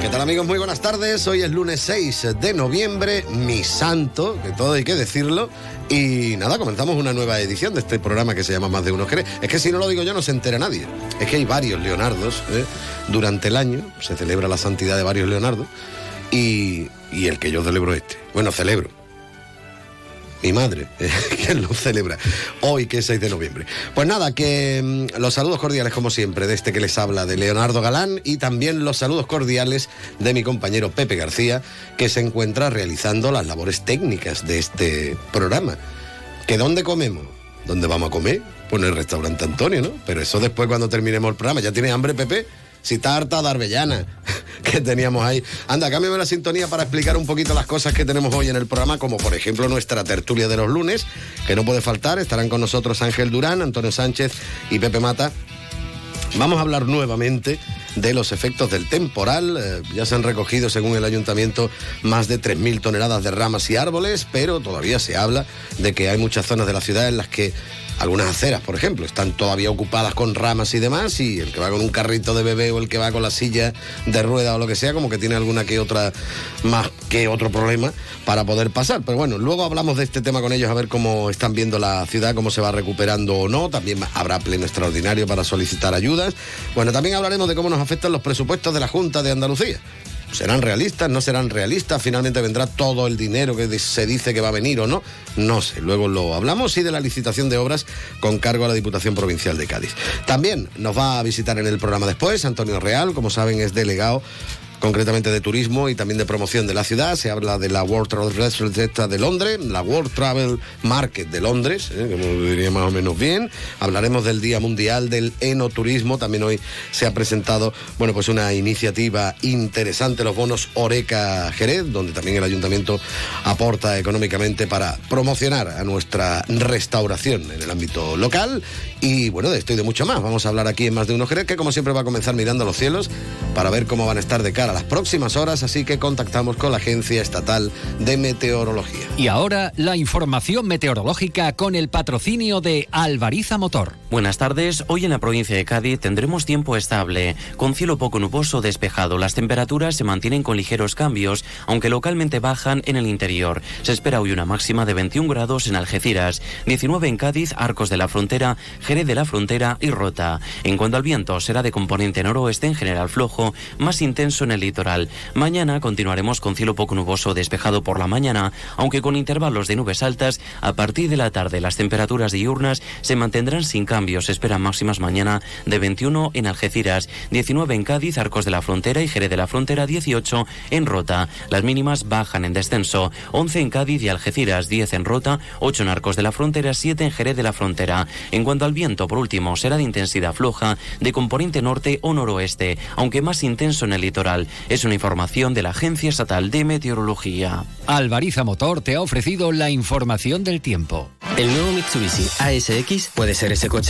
¿Qué tal amigos? Muy buenas tardes. Hoy es lunes 6 de noviembre, mi santo, que todo hay que decirlo. Y nada, comenzamos una nueva edición de este programa que se llama Más de Uno Jerez. Es que si no lo digo yo no se entera nadie. Es que hay varios Leonardos. ¿eh? Durante el año se celebra la santidad de varios Leonardos. Y, y el que yo celebro este. Bueno, celebro mi madre, que lo celebra hoy, que es 6 de noviembre. Pues nada, que mm, los saludos cordiales, como siempre, de este que les habla, de Leonardo Galán, y también los saludos cordiales de mi compañero Pepe García, que se encuentra realizando las labores técnicas de este programa. ¿Que dónde comemos? ¿Dónde vamos a comer? Pues en el restaurante Antonio, ¿no? Pero eso después cuando terminemos el programa. ¿Ya tiene hambre, Pepe? Si está harta de Arbellana que teníamos ahí. Anda, cámbiame la sintonía para explicar un poquito las cosas que tenemos hoy en el programa, como por ejemplo nuestra tertulia de los lunes, que no puede faltar. Estarán con nosotros Ángel Durán, Antonio Sánchez y Pepe Mata. Vamos a hablar nuevamente de los efectos del temporal. Eh, ya se han recogido, según el ayuntamiento, más de 3.000 toneladas de ramas y árboles, pero todavía se habla de que hay muchas zonas de la ciudad en las que algunas aceras, por ejemplo, están todavía ocupadas con ramas y demás, y el que va con un carrito de bebé o el que va con la silla de rueda o lo que sea, como que tiene alguna que otra más que otro problema para poder pasar. Pero bueno, luego hablamos de este tema con ellos a ver cómo están viendo la ciudad, cómo se va recuperando o no. También habrá pleno extraordinario para solicitar ayudas. Bueno, también hablaremos de cómo nos afectan los presupuestos de la Junta de Andalucía. ¿Serán realistas? ¿No serán realistas? ¿Finalmente vendrá todo el dinero que se dice que va a venir o no? No sé, luego lo hablamos y de la licitación de obras con cargo a la Diputación Provincial de Cádiz. También nos va a visitar en el programa después Antonio Real, como saben es delegado concretamente de turismo y también de promoción de la ciudad. Se habla de la World Travel Festival de Londres, la World Travel Market de Londres, ¿eh? como diría más o menos bien. Hablaremos del Día Mundial del Enoturismo. También hoy se ha presentado, bueno, pues una iniciativa interesante, los bonos Oreca Jerez, donde también el ayuntamiento aporta económicamente para promocionar a nuestra restauración en el ámbito local. Y bueno, de esto y de mucho más. Vamos a hablar aquí en más de uno Jerez, que como siempre va a comenzar mirando los cielos para ver cómo van a estar de cara a las próximas horas, así que contactamos con la Agencia Estatal de Meteorología. Y ahora la información meteorológica con el patrocinio de Alvariza Motor. Buenas tardes, hoy en la provincia de Cádiz tendremos tiempo estable, con cielo poco nuboso despejado. Las temperaturas se mantienen con ligeros cambios, aunque localmente bajan en el interior. Se espera hoy una máxima de 21 grados en Algeciras, 19 en Cádiz, Arcos de la Frontera, Jerez de la Frontera y Rota. En cuanto al viento, será de componente noroeste en general flojo, más intenso en el litoral. Mañana continuaremos con cielo poco nuboso despejado por la mañana, aunque con intervalos de nubes altas. A partir de la tarde las temperaturas diurnas se mantendrán sin cambios. Se esperan máximas mañana de 21 en Algeciras, 19 en Cádiz, Arcos de la Frontera y Jerez de la Frontera, 18 en Rota. Las mínimas bajan en descenso, 11 en Cádiz y Algeciras, 10 en Rota, 8 en Arcos de la Frontera, 7 en Jerez de la Frontera. En cuanto al viento, por último, será de intensidad floja, de componente norte o noroeste, aunque más intenso en el litoral. Es una información de la Agencia Estatal de Meteorología. Alvariza Motor te ha ofrecido la información del tiempo. El nuevo Mitsubishi ASX puede ser ese coche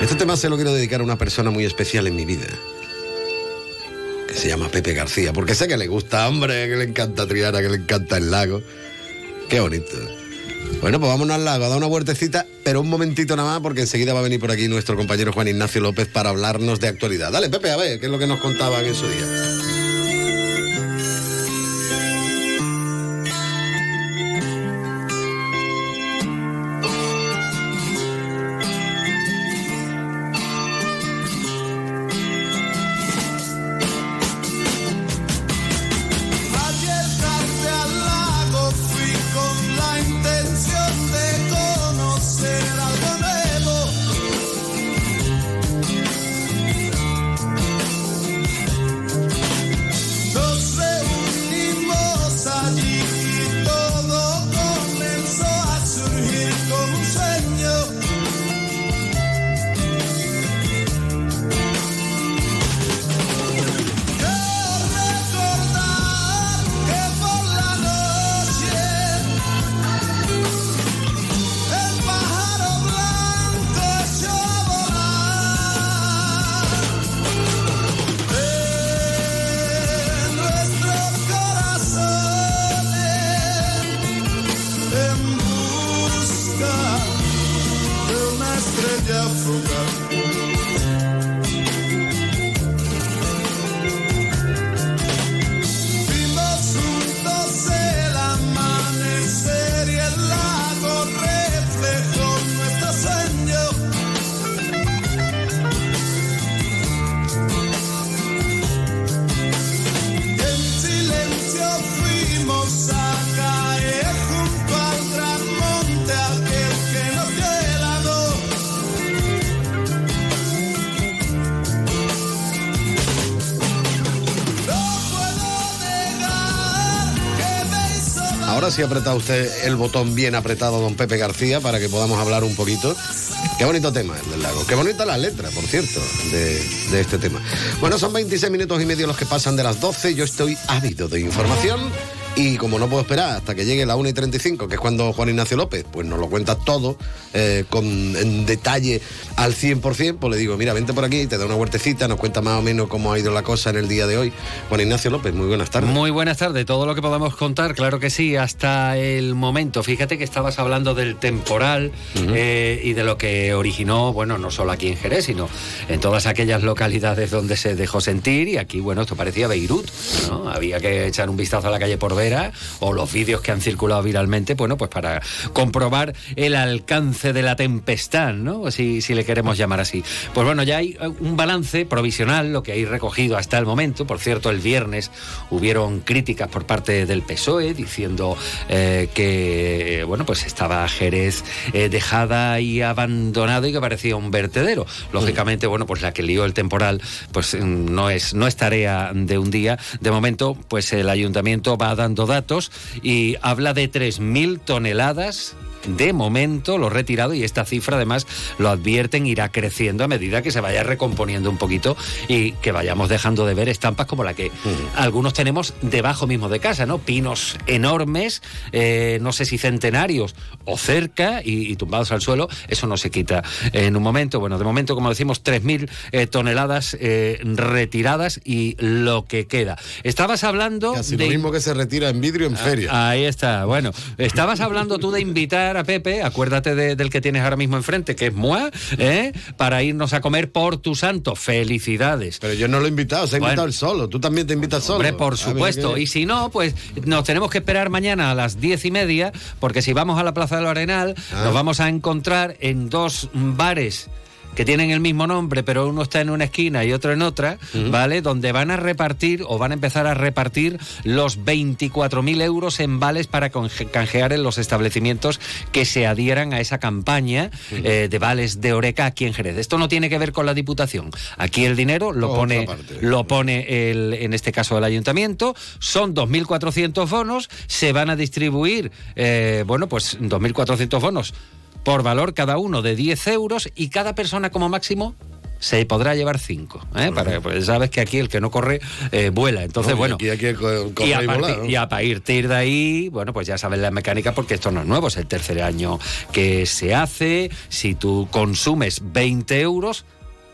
Este tema se lo quiero dedicar a una persona muy especial en mi vida. Que se llama Pepe García. Porque sé que le gusta, hombre, que le encanta Triana, que le encanta el lago. Qué bonito. Bueno, pues vámonos al lago, a dar una vueltecita, pero un momentito nada más, porque enseguida va a venir por aquí nuestro compañero Juan Ignacio López para hablarnos de actualidad. Dale, Pepe, a ver, ¿qué es lo que nos contaban en su día? Si apretado usted el botón bien apretado, don Pepe García, para que podamos hablar un poquito. Qué bonito tema el del lago. Qué bonita la letra, por cierto, de, de este tema. Bueno, son 26 minutos y medio los que pasan de las 12. Yo estoy ávido de información. Y como no puedo esperar hasta que llegue la 1 y 35, que es cuando Juan Ignacio López, pues nos lo cuenta todo eh, con, en detalle al 100%, pues le digo, mira, vente por aquí, te da una huertecita, nos cuenta más o menos cómo ha ido la cosa en el día de hoy. Juan Ignacio López, muy buenas tardes. Muy buenas tardes, todo lo que podamos contar, claro que sí, hasta el momento. Fíjate que estabas hablando del temporal eh, y de lo que originó, bueno, no solo aquí en Jerez, sino en todas aquellas localidades donde se dejó sentir. Y aquí, bueno, esto parecía Beirut, ¿no? Había que echar un vistazo a la calle por ver o los vídeos que han circulado viralmente, bueno, pues para comprobar el alcance de la tempestad, ¿no? Si, si le queremos llamar así. Pues bueno, ya hay un balance provisional, lo que hay recogido hasta el momento. Por cierto, el viernes hubieron críticas por parte del PSOE diciendo eh, que, bueno, pues estaba Jerez eh, dejada y abandonado y que parecía un vertedero. Lógicamente, bueno, pues la que lió el temporal, pues no es, no es tarea de un día. De momento, pues el ayuntamiento va dando datos y habla de 3.000 toneladas de momento lo retirado y esta cifra además lo advierten irá creciendo a medida que se vaya recomponiendo un poquito y que vayamos dejando de ver estampas como la que algunos tenemos debajo mismo de casa, ¿no? Pinos enormes, eh, no sé si centenarios o cerca y, y, tumbados al suelo, eso no se quita en un momento. Bueno, de momento, como decimos, 3.000 eh, toneladas eh, retiradas y lo que queda. Estabas hablando... Casi de... lo mismo que se retira en vidrio en feria. Ah, ahí está, bueno. Estabas hablando tú de invitar Pepe, acuérdate de, del que tienes ahora mismo enfrente, que es Mua, ¿eh? para irnos a comer por tu santo. Felicidades. Pero yo no lo he invitado, se ha invitado Bueno. él solo. Tú también te invitas solo. Hombre, por A ver, supuesto. ¿qué? Y si no, pues nos tenemos que esperar mañana a las diez y media, porque si vamos a la Plaza del Arenal, Ah. nos vamos a encontrar en dos bares que tienen el mismo nombre, pero uno está en una esquina y otro en otra, ¿vale? Donde van a repartir o van a empezar a repartir los 24.000 euros en vales para canjear en los establecimientos que se adhieran a esa campaña eh, de vales de Oreca aquí en Jerez. Esto no tiene que ver con la Diputación. Aquí el dinero lo Otra pone, parte. lo pone el, en este caso el ayuntamiento. Son 2.400 bonos, se van a distribuir, eh, bueno, pues 2.400 bonos por valor cada uno de 10 euros y cada persona como máximo se podrá llevar 5. Para, pues sabes que aquí el que no corre eh, vuela. Entonces, No, bueno. aquí hay que co- correr y, a y partir, volar, ¿no? y a partir de ahí, bueno, pues ya sabes la mecánica porque esto no es nuevo, es el tercer año que se hace. Si tú consumes 20 euros,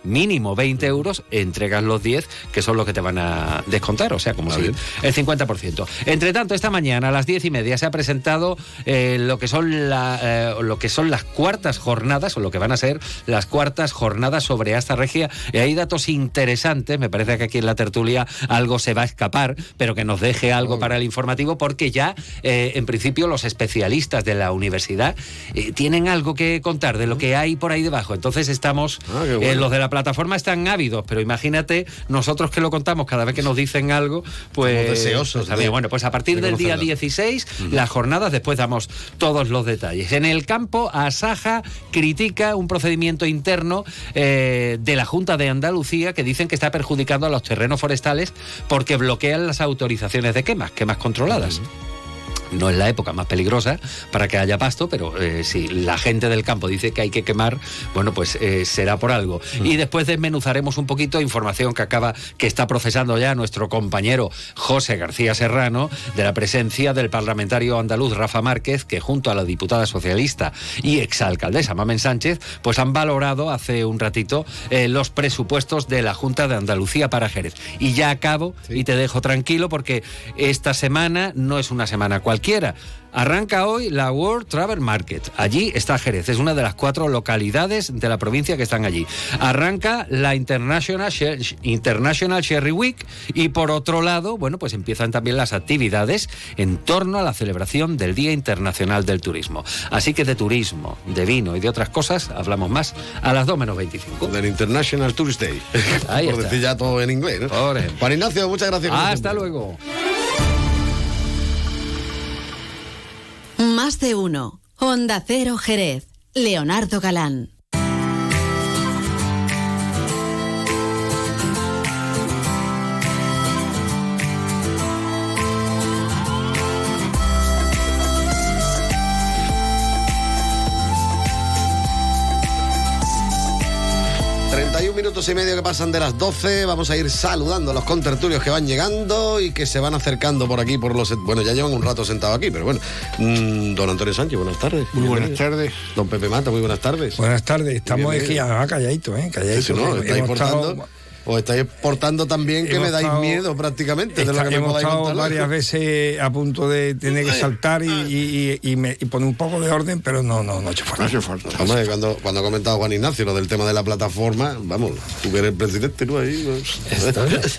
mínimo 20 euros, entregas los 10, que son los que te van a descontar, o sea, como Ah, si el 50%. Entre tanto, esta mañana a las 10 y media se ha presentado eh, lo, que son la, eh, lo que son las cuartas jornadas, o lo que van a ser las cuartas jornadas sobre esta regia. Y hay datos interesantes, me parece que aquí en la tertulia algo se va a escapar, pero que nos deje algo Oh. para el informativo, porque ya, eh, en principio, los especialistas de la universidad tienen algo que contar de lo que hay por ahí debajo. Entonces estamos, Ah, bueno. los de la plataforma están ávidos, pero imagínate nosotros que lo contamos cada vez que nos dicen algo, pues... Estamos deseosos pues, de- bueno, pues a partir de del día conocerlo. 16, las jornadas, después damos todos los detalles. En el campo, Asaja critica un procedimiento interno eh, de la Junta de Andalucía que dicen que está perjudicando a los terrenos forestales porque bloquean las autorizaciones de quemas, quemas controladas. No es la época más peligrosa para que haya pasto, pero eh, si la gente del campo dice que hay que quemar, bueno, pues eh, será por algo. Y después desmenuzaremos un poquito información que acaba, que está procesando ya nuestro compañero José García Serrano, de la presencia del parlamentario andaluz Rafa Márquez, que junto a la diputada socialista y exalcaldesa Mamen Sánchez, pues han valorado hace un ratito eh, los presupuestos de la Junta de Andalucía para Jerez. Y ya acabo y te dejo tranquilo porque esta semana no es una semana cualquiera. Arranca hoy la World Travel Market. Allí está Jerez, es una de las cuatro localidades de la provincia que están allí. Arranca la International, International Sherry Week y por otro lado, bueno, pues empiezan también las actividades en torno a la celebración del Día Internacional del Turismo. Así que de turismo, de vino y de otras cosas hablamos más a las 2 menos 25. Del International Tourist Day. Ahí Por está. decir ya todo en inglés, ¿no? Juan Ignacio, muchas gracias. como Hasta luego. Más de uno. Honda Cero Jerez. Leonardo Galán. Minutos y medio que pasan de las 12. Vamos a ir saludando a los contertulios que van llegando y que se van acercando por aquí, por los. Bueno, ya llevan un rato sentados aquí, pero bueno. Mm, don Antonio Sánchez, buenas tardes. Muy buenas Bienvenido. tardes. Don Pepe Mata, muy buenas tardes. Buenas tardes, estamos Bienvenido. aquí ah, calladitos, ¿eh? Calladitos. Sí, sí, no, Hemos estáis portando, estado- os estáis portando tan bien que Hemos me dais estado- miedo prácticamente de lo que me hemos podáis estado contar. varias veces a punto de tener que saltar y, y- y- y me- y poner un poco de orden, pero no, no, no ha hecho No falta. hace falta. Hombre, cuando, cuando ha comentado Juan Ignacio lo del tema de la plataforma, vamos, tú que eres el presidente, ¿no? Ahí, pues,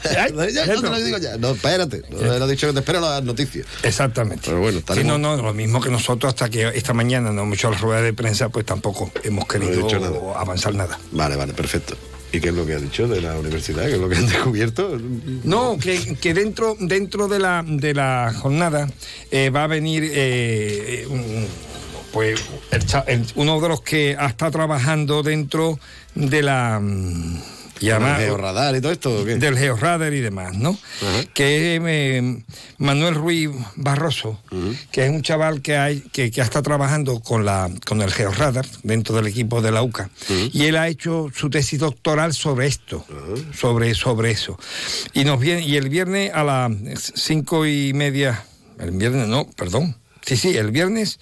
ya, te lo digo ya. No, espérate, no, él ha dicho que te espero las noticias. Exactamente. Pero bueno, Sí, no, no, lo mismo que nosotros hasta que esta mañana no hemos hecho la rueda de prensa, pues tampoco hemos querido nada. avanzar nada. Vale, vale, perfecto. ¿Y qué es lo que ha dicho de la universidad? ¿Qué es lo que han descubierto? No, que, que dentro, dentro de, la, de la jornada eh, va a venir eh, un- pues uno de los que ha estado trabajando dentro de la mm, y además- ¿El georradar y todo esto? ¿o qué? del georradar y demás, ¿no? Que es eh, Manuel Ruiz Barroso, que es un chaval que hay que, que está trabajando con la con el georradar dentro del equipo de la UCA y él ha hecho su tesis doctoral sobre esto, sobre sobre eso y nos viene y el viernes a las cinco y media, el viernes no, perdón, sí sí, el viernes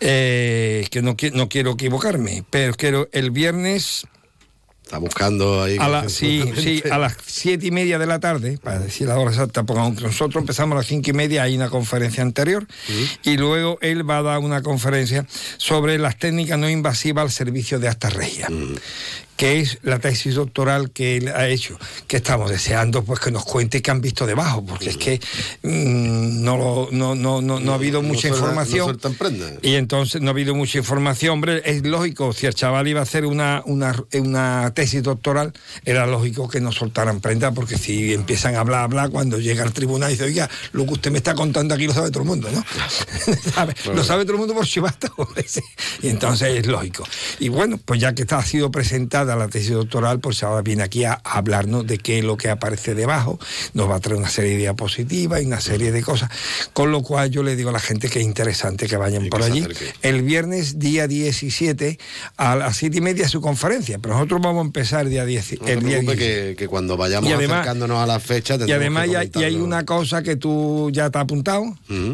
eh, que no, no quiero equivocarme, pero quiero el viernes Está buscando ahí. a la, sí, sí, a las siete y media de la tarde, para decir la hora exacta, porque aunque nosotros empezamos a las cinco y media, hay una conferencia anterior, y luego él va a dar una conferencia sobre las técnicas no invasivas al servicio de esta regia. Que es la tesis doctoral que él ha hecho, que estamos deseando pues que nos cuente qué han visto debajo, porque es que mm, no, lo- no, no, no, no ha habido mucha suelta- información. Y entonces no ha habido mucha información. Hombre, es lógico, si el chaval iba a hacer una, una, una tesis doctoral, era lógico que no soltaran prenda, porque si empiezan a hablar, hablar, cuando llega al tribunal y dice, oiga, lo que usted me está contando aquí lo sabe todo el mundo, ¿no? ¿Sabe? Lo sabe todo el mundo por chivato. y entonces es lógico. Y bueno, pues ya que está, ha sido la tesis doctoral, pues ahora viene aquí a, a hablarnos de qué es lo que aparece debajo, nos va a traer una serie de diapositivas y una serie de cosas, con lo cual yo le digo a la gente que es interesante que vayan Y por que allí. El viernes, día 17, a las siete y media su conferencia, pero nosotros vamos a empezar el día 10. No te el día preocupes 17. que, que cuando vayamos Y además- acercándonos a la fecha Y además que ya, y hay una cosa que tú ya te has apuntado,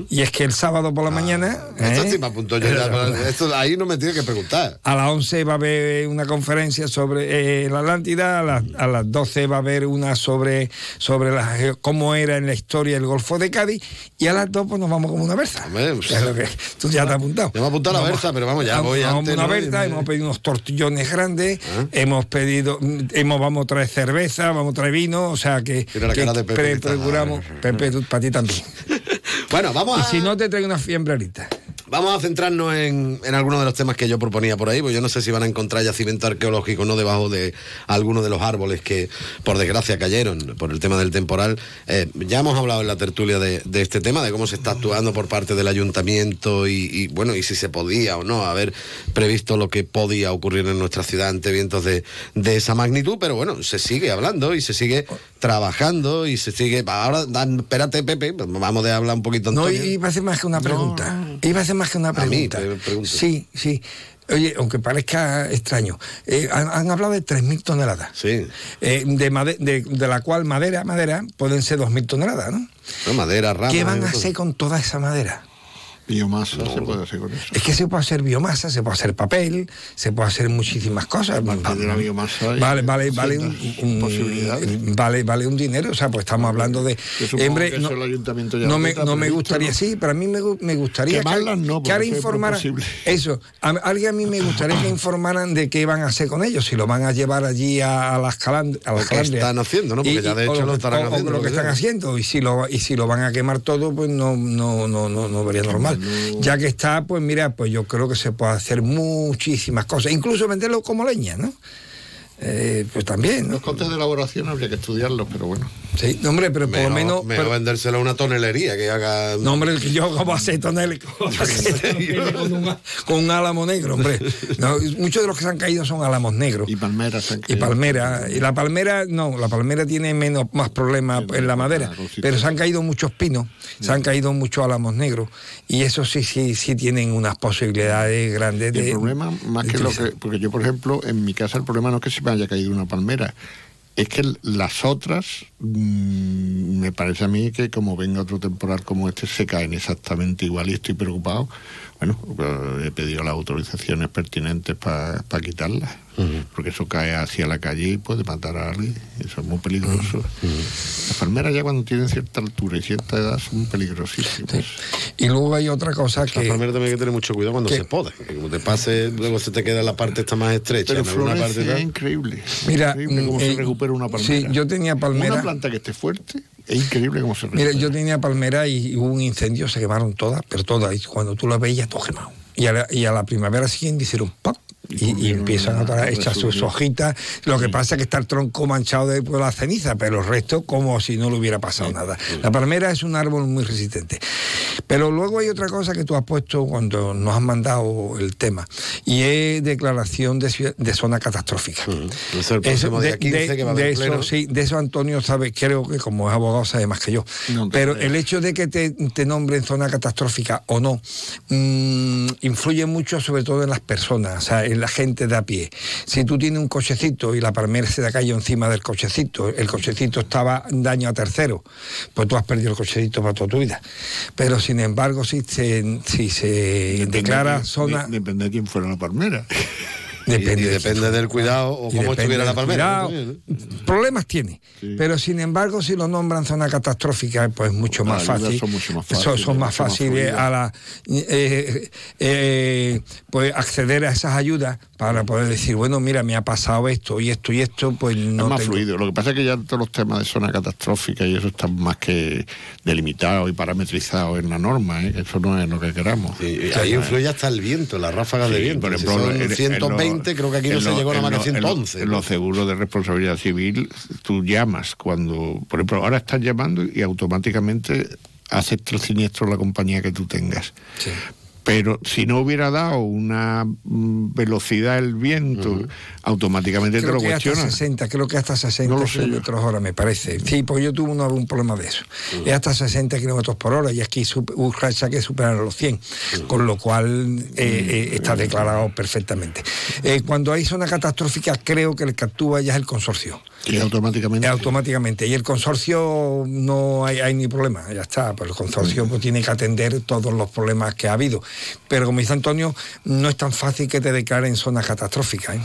y es que el sábado por la mañana... Esto ¿eh? sí me apuntó yo ya, esto ahí no me tiene que preguntar. A las 11 va a haber una conferencia sobre eh, la Atlántida, a las, a las 12 va a haber una sobre, sobre la cómo era en la historia el Golfo de Cádiz, y a las 2 pues nos vamos como una berza. Hombre, pues- Es lo que- tú ya te has apuntado. Ya me he apuntado a la berza, pero vamos, ya vamos- voy vamos antes, una berza, Y hemos pedido unos tortillones grandes, ¿Ah? hemos pedido, hemos, vamos a traer cerveza, vamos a traer vino, o sea que, que pre- procuramos, Pepe, para ti también. Bueno, vamos Y a, si no te traigo una fiembrerita. Vamos a centrarnos en, en algunos de los temas que yo proponía por ahí, porque yo no sé si van a encontrar yacimiento arqueológico no debajo de algunos de los árboles que, por desgracia, cayeron por el tema del temporal. Eh, ya hemos hablado en la tertulia de, este tema, de cómo se está actuando por parte del ayuntamiento y, y, bueno, y si se podía o no haber previsto lo que podía ocurrir en nuestra ciudad ante vientos de, de esa magnitud, pero bueno, se sigue hablando y se sigue trabajando y se sigue... Ahora, dan- espérate, Pepe, vamos a hablar un poquito. No, Antonio. iba a hacer más que una pregunta. Iba a hacer más que una A mí, pregunta. pre- pregunta. Sí, sí. Oye, aunque parezca extraño, eh, han, han hablado de 3.000 toneladas. Sí. Eh, de, made- de, de la cual madera, madera, pueden ser 2.000 toneladas, ¿no? No, madera, rama. ¿Qué van a hacer con toda esa madera? Biomasa se puede hacer con eso. Es que se puede hacer biomasa, se puede hacer papel, se puede hacer muchísimas cosas. De la biomasa Vale, vale, vale un, un- vale, vale un dinero. O sea, pues estamos hablando de. Hombre, que eso el ayuntamiento ya no lo me, está no me gustaría, ¿no? sí, pero a mí me, me gustaría que, no, que ahora porque eso es informaran. imposible. Eso, a, alguien a mí me gustaría que informaran de qué van a hacer con ellos, si lo van a llevar allí a, a las caland- a las Lo que calandrias. están haciendo, ¿no? Porque ya de o hecho lo que- estarán o- o haciendo, lo lo que que están haciendo y si lo y si lo van a quemar todo pues no no no no no, no vería normal ya que está pues mira pues yo creo que se puede hacer muchísimas cosas incluso venderlo como leña no Eh, pues también ¿no? Los costes de elaboración habría que estudiarlos, pero bueno. Sí, no, hombre, pero por lo menos. mejor pero- vendérselo a una tonelería que haga. no, hombre, que yo como hacer tonel con, un, con un álamo negro, hombre. No, muchos de los que se han caído son álamos negros. Y palmeras. se han Y palmera, y la palmera, no, la palmera tiene menos, más problemas en la madera, pero se han caído muchos pinos, se han caído muchos álamos negros, y eso sí, sí, sí tienen unas posibilidades grandes Y de. el problema, más de que lo que. Porque yo, por ejemplo, en mi casa el problema no es que se haya caído una palmera. Es que las otras, mm, me parece a mí que como venga otro temporal como este, se caen exactamente igual y estoy preocupado. Bueno, he pedido las autorizaciones pertinentes para quitarlas, porque eso cae hacia la calle y puede matar a alguien. Eso es muy peligroso. Las palmeras ya cuando tienen cierta altura y cierta edad son peligrosísimas. Y luego hay otra cosa Las que. palmeras también hay que tener mucho cuidado cuando ¿Qué? se poda. Que como te pase, luego se te queda la parte esta más estrecha. Pero florece parte es increíble. Mira, increíble cómo mm, se eh, recupera una palmera. sí, yo tenía palmera. Una planta que esté fuerte, es increíble cómo se. Mira, yo tenía palmera y hubo un incendio, se quemaron todas, pero todas. Y cuando tú las veías, todo quemado. Y a la, y a la primavera siguiente hicieron ¡pop! Y, y empiezan a echar sus hojitas. Lo que pasa es que está el tronco manchado de por la ceniza, pero el resto como si no le hubiera pasado nada. La palmera es un árbol muy resistente. Pero luego hay otra cosa que tú has puesto cuando nos has mandado el tema, y es declaración de, zona catastrófica. Es el próximo de, día 15 de- que va a de haber eso, pleno. sí, de eso Antonio sabe, creo que como es abogado sabe más que yo. No Pero el hecho de que te, te nombren zona catastrófica o no, mm, influye mucho sobre todo en las personas, o sea, en la gente de a pie. Si tú tienes un cochecito y la palmera se te cayó encima del cochecito, el cochecito estaba daño a tercero, pues tú has perdido el cochecito para toda tu vida. Pero sin embargo, si se, si se Depende declara de- zona... de- Depende de quién fuera la palmera. Y- y depende del cuidado o Y cómo depende estuviera la palmera. cuidado. Problemas tiene. Pero sin embargo, si lo nombran zona catastrófica, pues mucho más fácil. son mucho más Son- fáciles, son más fáciles a la eh, eh, pues acceder a esas ayudas para poder decir, bueno, mira, me ha pasado esto y esto y esto, pues no es más tengo- fluido. Lo que pasa es que ya todos los temas de zona catastrófica y eso están más que delimitados y parametrizados en la norma. ¿eh? Eso no es lo que queramos. Ahí influye hasta el viento, las ráfagas de Sí, viento. por Si ejemplo, son en- en 120, lo- creo que aquí no se lo- llegó nada más que lo- en lo- 111. En los seguros de responsabilidad civil, tú llamas cuando, por ejemplo, ahora estás llamando y automáticamente acepta el siniestro la compañía que tú tengas. Pero si no hubiera dado una mm, velocidad el viento, automáticamente te Creo lo que hasta cuestiona. 60, creo que hasta 60 No kilómetros hora, me parece. Sí, porque yo tuve una- un problema de eso. Es hasta 60 kilómetros por hora y aquí racha que superaron los 100, con lo cual eh, eh, está declarado perfectamente. Eh, cuando hay zona catastrófica, creo que el que actúa ya es el consorcio. Y automáticamente. Automáticamente. Y el consorcio no hay, hay ni problema, ya está. Pero el consorcio pues, tiene que atender todos los problemas que ha habido. Pero como dice Antonio, no es tan fácil que te declaren zona catastrófica. ¿eh?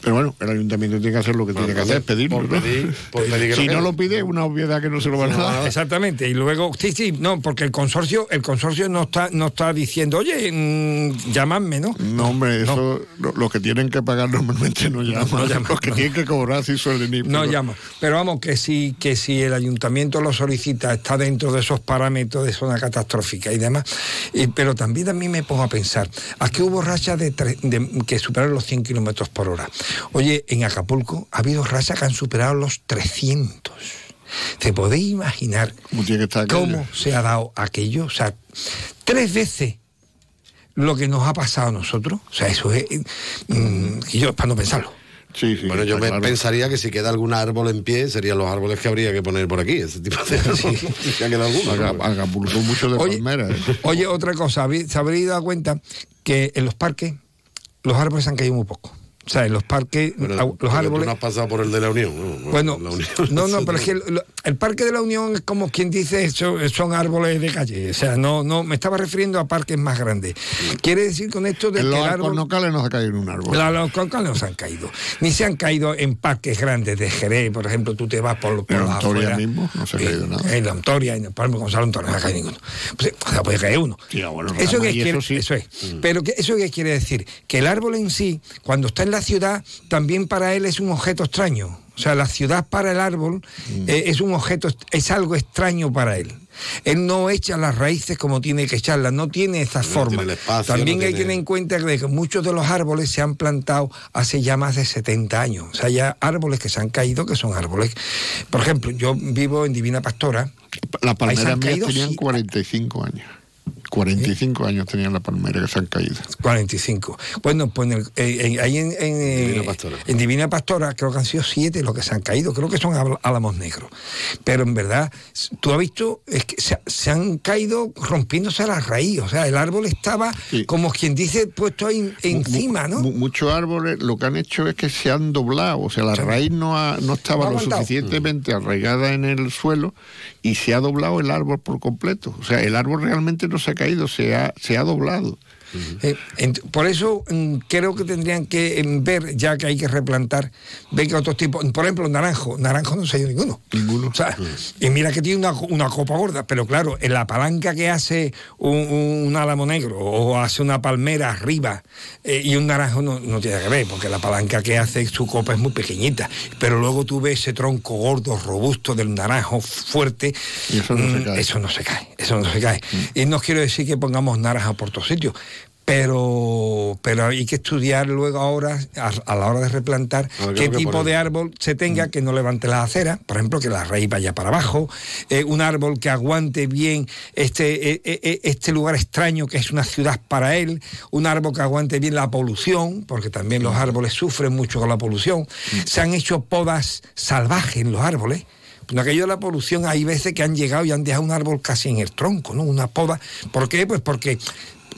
Pero bueno, el ayuntamiento tiene que hacer lo que tiene que hacer, pedirlo. por ¿no? pedir- por pedir que si no lo pide, es una obviedad que no se lo van a dar. Exactamente, y luego, sí, sí, no, porque el consorcio, el consorcio no está, no está diciendo, oye, mm, llamadme, ¿no? No, hombre, eso, lo- los que tienen que pagar normalmente no llaman. no llaman, los que no. tienen que cobrar sí suelen ir. No pero- llamo. Pero vamos, que si, que si el ayuntamiento lo solicita, está dentro de esos parámetros de zona catastrófica y demás. Y- pero también a mí me pongo a pensar, aquí hubo rachas de, de- que superaron los 100 kilómetros por hora. Oye, en Acapulco ha habido rachas que han superado los 300. ¿Te podéis imaginar ¿Cómo tiene que estar aquello? cómo se ha dado aquello? O sea, tres veces lo que nos ha pasado a nosotros. O sea, eso es. mm, y yo, para no pensarlo. Sí, sí, Bueno, yo está me claro. pensaría que si queda algún árbol en pie, serían los árboles que habría que poner por aquí, ese tipo de árboles. Si ha quedado alguno. Acapulco mucho de Oye, palmeras. ¿eh? oye, otra cosa, ¿habí- ¿se habréis dado cuenta que en los parques los árboles han caído muy poco? O sea, en los parques, Pero- los árboles... Tú no has pasado por el de la Unión. ¿no? Bueno, La Unión. no, no, pero es que el, el Parque de la Unión es como quien dice, son, son árboles de calle. O sea, no, no, me estaba refiriendo a parques más grandes. Quiere decir con esto de En que los el arcos árbol... nocales no se cae en un árbol. La- los concales no se han caído. Ni se han caído en parques grandes de Jerez, por ejemplo, tú te vas por, por En los Antoria afueras. mismo no se ha caído En- nada. En la Antoria, en el Palmo Gonzalo Antonio no se ha caído ninguno. Pues, o sea, puede caer uno. Sí, bueno, eso, que quiere, eso sí. eso es. Pero que, ¿eso qué quiere decir? Que el árbol en sí, cuando está en la ciudad, también para él es un objeto extraño. O sea, la ciudad para el árbol eh, es un objeto, es algo extraño para él. Él no echa las raíces como tiene que echarlas, no tiene esa forma. tiene el espacio, También no hay que tiene- tener en cuenta que muchos de los árboles se han plantado hace ya más de 70 años. O sea, hay árboles que se han caído que son árboles. Por ejemplo, yo vivo en Divina Pastora. Palmeras han mías caído, tenían sí. 45 años. 45 años tenían las palmeras que se han caído. 45. Bueno, pues en el- en- ahí en, en, eh, Divina Pastora. en Divina Pastora creo que han sido siete los que se han caído, creo que son ál- álamos negros. Pero en verdad, tú has visto, es que se, se han caído rompiéndose la raíz, o sea, el árbol estaba Sí. como quien dice puesto ahí encima, ¿no? Mu- muchos árboles lo que han hecho es que se han doblado, o sea, la raíz no, ha- no estaba No lo aguantado. suficientemente arraigada en el suelo y se ha doblado el árbol por completo. O sea, el árbol realmente no se ha caído, se ha, se ha doblado. Eh, por eso mm, creo que tendrían que em, ver, ya que hay que replantar, ver que otros tipos, por ejemplo, naranjo, naranjo no se ha ido ninguno. Ninguno. O sea, y mira que tiene una, una copa gorda, pero claro, en la palanca que hace un, un álamo negro o hace una palmera arriba eh, y un naranjo no, no tiene que ver, porque la palanca que hace su copa es muy pequeñita, pero luego tú ves ese tronco gordo, robusto del naranjo fuerte, Y eso no se mm, cae. Mm. eso no se cae, eso no se cae. Y no quiero decir que pongamos naranjas por todos sitios, pero, pero hay que estudiar luego ahora, a, a la hora de replantar, A ver, qué tipo de árbol se tenga Mm. que no levante las aceras, por ejemplo, que la raíz vaya para abajo, eh, un árbol que aguante bien este, eh, eh, este lugar extraño que es una ciudad para él, un árbol que aguante bien la polución, porque también Mm. los árboles sufren mucho con la polución. Se han hecho podas salvajes en los árboles. En aquello de la polución hay veces que han llegado y han dejado un árbol casi en el tronco, ¿no? Una poda. ¿Por qué? Pues porque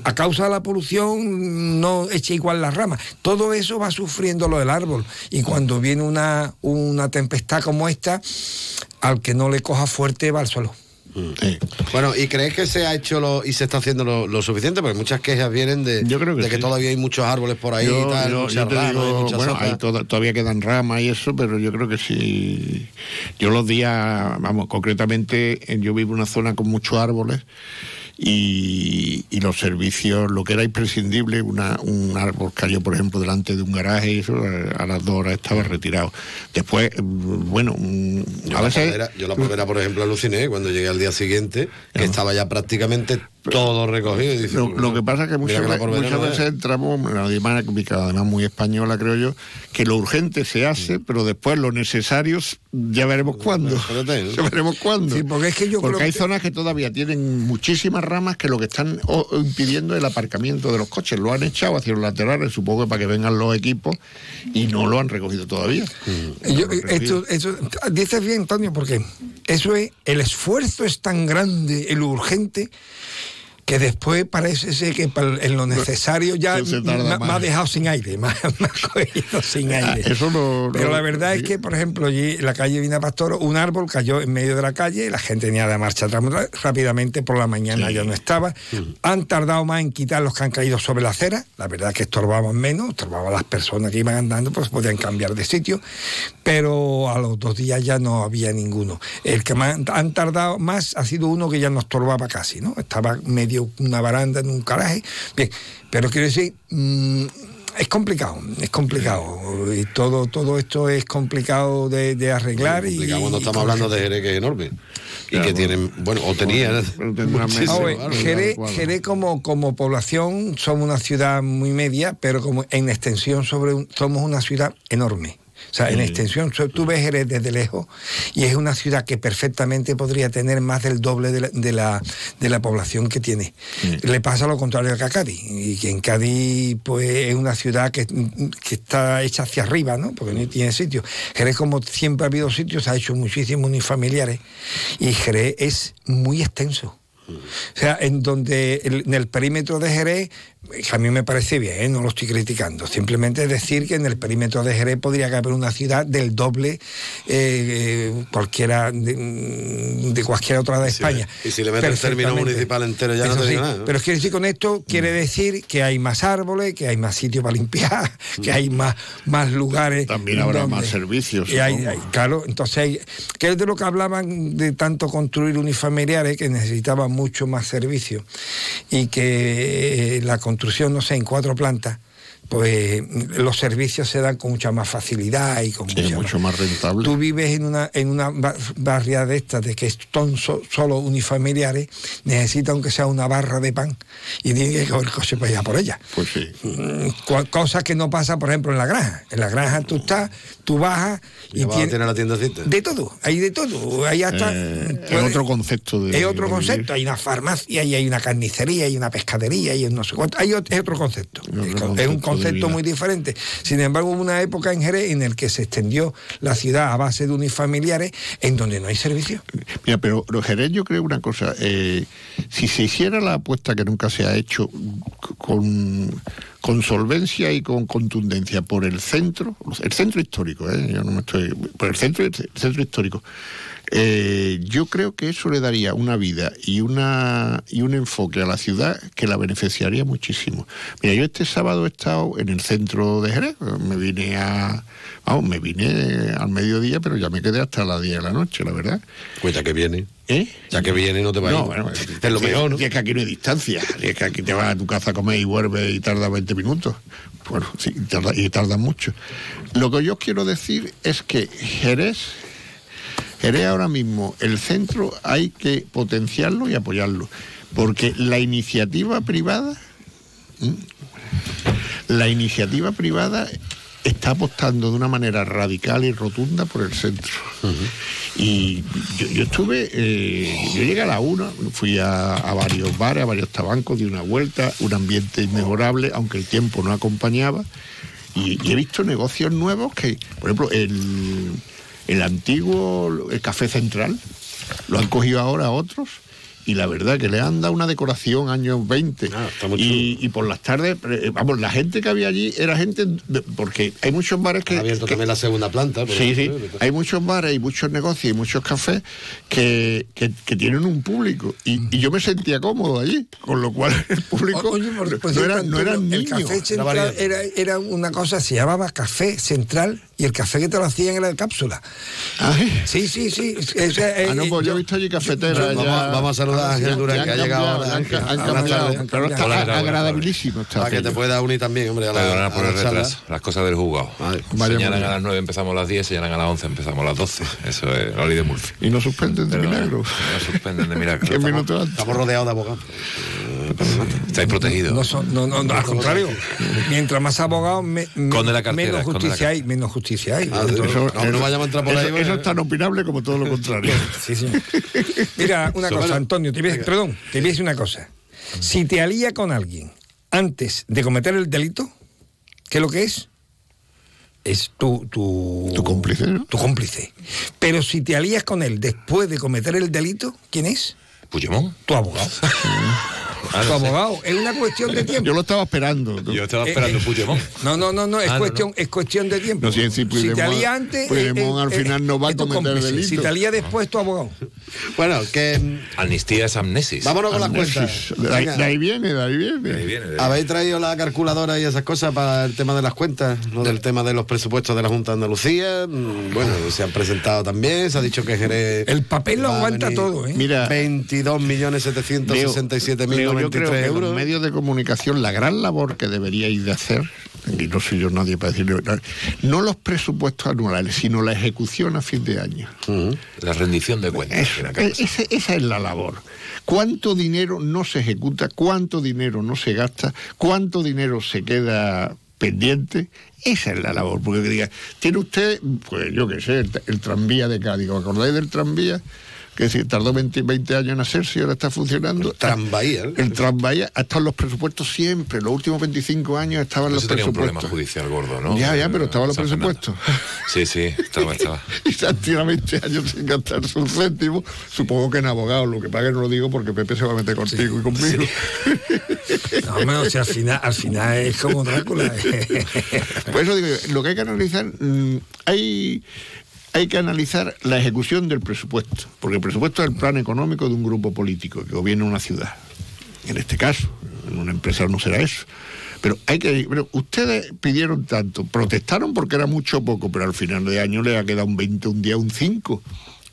a causa de la polución no echa igual las ramas. Todo eso va sufriendo lo del árbol. Y cuando viene una, una tempestad como esta, al que no le coja fuerte va al suelo. Sí. Bueno, ¿y crees que se ha hecho lo, y se está haciendo lo, lo suficiente? Porque muchas quejas vienen de, Yo creo que de que sí. todavía hay muchos árboles por ahí Yo- y tal, yo- muchas yo te ramas, digo, muchas bueno, hojas. hay toda- todavía quedan ramas y eso, pero yo creo que sí. Yo los días, vamos, concretamente, eh, yo vivo en una zona con muchos árboles y, y los servicios, lo que era imprescindible, una, un árbol cayó, por ejemplo, delante de un garaje y eso, eh, a las dos horas estaba retirado. Después, mm, bueno, mm, Yo a la, veces... yo la palmera, por ejemplo, aluciné cuando llegué al día siguiente, que estaba ya prácticamente todo recogido. Y dices, Lo, lo que pasa es que muchas, no veces entramos, la dinámica además muy española creo yo, que lo urgente se hace, pero después lo necesario ya veremos cuándo. espérate, ¿no? Ya veremos cuándo. Sí, porque es que yo Porque creo hay que- zonas que todavía tienen muchísimas ramas que lo que están impidiendo el aparcamiento de los coches. Lo han echado hacia los laterales, supongo que para que vengan los equipos, y no lo han recogido todavía. No recogido. esto, eso, dices bien, Antonio, porque eso es, el esfuerzo es tan grande, el urgente, que después parece ser que en lo necesario ya me, ha dejado sin aire, me, ha- cogido sin Ah, aire. eso no- Pero no- la verdad es que, por ejemplo, allí en la calle Vina Pastor, un árbol cayó en medio de la calle, la gente tenía de marcha atrás rápidamente, por la mañana ya no estaba. Han tardado más en quitar los que han caído sobre la acera, la verdad es que estorbaban menos, estorbaban las personas que iban andando, pues podían cambiar de sitio, pero a los dos días ya no había ninguno. El que más han tardado más ha sido uno que ya no estorbaba casi, ¿no? Estaba medio una baranda en un garaje. Bien, pero quiero decir, mm, es complicado, es complicado. Y todo, todo esto es complicado de, de arreglar. y, Complicado cuando y estamos hablando de Jerez, que es enorme. Y Claro, que tienen, bueno, o tenían. Ah. Jerez. Jerez como, como población somos una ciudad muy media, pero como en extensión sobre un- somos una ciudad enorme. O sea, en extensión, tú ves Jerez desde lejos y es una ciudad que perfectamente podría tener más del doble de la, de la, de la población que tiene. Le pasa lo contrario que a Cádiz. Y que en Cádiz, pues, es una ciudad que, que está hecha hacia arriba, ¿no? Porque no tiene sitio. Jerez, como siempre ha habido sitios, ha hecho muchísimos unifamiliares. Y Jerez es muy extenso. O sea, en donde el- en el perímetro de Jerez, que a mí me parece bien, ¿eh? no lo estoy criticando, simplemente es decir que en el perímetro de Jerez podría caber una ciudad del doble eh, eh, cualquiera de, de cualquier otra de España. y si le metes el término municipal entero ya no te sí, nada, ¿no? Pero quiere decir con esto, quiere decir que hay más árboles, que hay más sitios para limpiar, que hay más, más lugares. También habrá donde- más servicios, Y hay- hay- claro, entonces, hay- que es de lo que hablaban de tanto construir unifamiliares, que necesitaban mucho más servicios y que eh, la construcción, no sé, en cuatro plantas, pues los servicios se dan con mucha más facilidad y con Sí, mucha mucho más rentable. Tú vives en una en una ba- barriada de estas de que son so- solo unifamiliares, necesita aunque sea una barra de pan y tiene que coger el coche para ir a por ella. Pues sí. Mm, cua- Cosa que no pasa, por ejemplo, en la granja. En la granja tú estás, tú bajas y, Y tienes tiene la tiendecita. de todo, hay de todo. Ahí hasta Eh, es puede- otro concepto de. es otro de concepto, vivir. hay una farmacia y hay una carnicería y una pescadería y no sé cuánto. Hay ot- es otro concepto. otro es, un concepto vida. muy diferente. Sin embargo, hubo una época en Jerez en el que se extendió la ciudad a base de unifamiliares en donde no hay servicio. Mira, pero los Jerez yo creo una cosa, eh, si se hiciera la apuesta que nunca se ha hecho con, con solvencia y con contundencia por el centro, el centro histórico, eh, yo no me estoy, por el centro, el centro histórico, eh, yo creo que eso le daría una vida y una y un enfoque a la ciudad que la beneficiaría muchísimo. Mira, yo este sábado he estado en el centro de Jerez, me vine a vamos, me vine al mediodía, pero ya me quedé hasta las 10 de la noche, la verdad. Pues ya que viene. ¿Eh? Ya que viene no te va a No, ir. bueno, es lo mejor, ¿no? Es que aquí no hay distancia. Es que aquí te vas a tu casa a comer y vuelves y tarda 20 minutos. Bueno, sí, tarda, y tarda mucho. Lo que yo quiero decir es que Jerez, Jerez ahora mismo, el centro hay que potenciarlo y apoyarlo. Porque la iniciativa privada, la iniciativa privada está apostando de una manera radical y rotunda por el centro. Y yo, yo estuve, eh, yo llegué a la una, fui a, a varios bares, a varios tabancos, di una vuelta, un ambiente inmejorable, aunque el tiempo no acompañaba. Y, y he visto negocios nuevos que, por ejemplo, el, el antiguo, el Café Central, lo han cogido ahora otros. Y la verdad que le han dado una decoración años 20. Ah, y, y por las tardes, eh, vamos, la gente que había allí era gente, de- porque hay muchos bares que... Ha abierto que- también la segunda planta. por Sí, sí. Hay muchos bares y muchos negocios y muchos cafés que, que- que tienen un público. Y, y yo me sentía cómodo allí, con lo cual el público O- oye, por- por no, era- no niños. El café central era, era una cosa, se llamaba café central y el café que te lo hacían era de cápsula. Ay. Sí, sí, sí. Ese, Ah, no, eh, pues yo yo- he visto allí cafetera. Vamos, ya- vamos a agradabilísimo. Para que te pueda unir también, hombre, a la, por el retraso, las cosas del muy a las 9 empezamos a las 10, señalan a las 11 empezamos a las 12. Eso es la ley de Murphy. Y no suspenden de Pero no, suspenden de milagro. Diez minutos antes. Estamos rodeados de abogados. Estáis protegidos. No, son- no, no, no, al contrario. Mientras más abogados, me- cartera, menos justicia hay. Menos justicia hay. Ah. Eso, No, vayamos a entrar por ahí, eso- eso es tan opinable como todo lo contrario. Sí, sí. Mira, una cosa, bueno. Antonio, te voy perdón, te voy a decir una cosa. Si te alía con alguien antes de cometer el delito, ¿qué es lo que es? Es tu, tu, Tu cómplice, ¿no? Tu cómplice. Pero si te alías con él después de cometer el delito, ¿quién es? Puigdemont. Tu abogado. Ah, sé. abogado. Es una cuestión de tiempo. Yo lo estaba esperando. Yo estaba Eh, esperando eh, Puigdemont. No, no, no, no, es, Ah, cuestión, no. es cuestión de tiempo. No, si- si si te Puigdemont- alías antes. Puigdemont al final no va a cometer cómplice. delito. Si te alías después, tu abogado. Bueno, que mm, Amnistía es amnesis. vámonos con las cuentas. De ahí, Venga, de ahí viene, de ahí viene. Ahí viene, de ahí. ¿Habéis traído la calculadora y esas cosas para el tema de las cuentas? ¿No del tema de los presupuestos de la Junta de Andalucía? Mm, Bueno, se han presentado también, se ha dicho que Jerez... El papel lo aguanta todo, ¿eh? Mira, 22.767.093 Leo, yo creo que los euros. medios de comunicación, la gran labor que deberíais de hacer, y no soy yo nadie para decirlo, no los presupuestos anuales, sino la ejecución a fin de año. La rendición de cuentas. Eso, cosa. ese- esa es la labor. ¿Cuánto dinero no se ejecuta? ¿Cuánto dinero no se gasta? ¿Cuánto dinero se queda pendiente? Esa es la labor. Porque diga, tiene usted, pues yo qué sé, el, el tranvía de Cádiz. ¿Os acordáis del tranvía? Que si tardó 20, 20 años en hacerse y ahora está funcionando. El tranvía, ¿eh? El tranvía ha estado en los presupuestos siempre. Los últimos 25 años estaban Eso los tenía un problema presupuestos. judicial gordo, ¿no? Ya, ya, pero estaban los San Fernando. presupuestos. Sí, sí, estaba, estaba. y se han tirado 20 años sin gastarse un céntimo. Supongo que en abogado, lo que pague no lo digo porque Pepe se va a meter contigo y conmigo. No, hombre, o sea, al final, al final es como Drácula. Por eso digo lo que hay que analizar, mm, hay, hay que analizar la ejecución del presupuesto, porque el presupuesto es el plan económico de un grupo político que gobierna una ciudad. En este caso, en una empresa no será eso. Pero hay que. Pero ustedes pidieron tanto, protestaron porque era mucho poco, pero al final de año le ha quedado un 20, un día, un 5.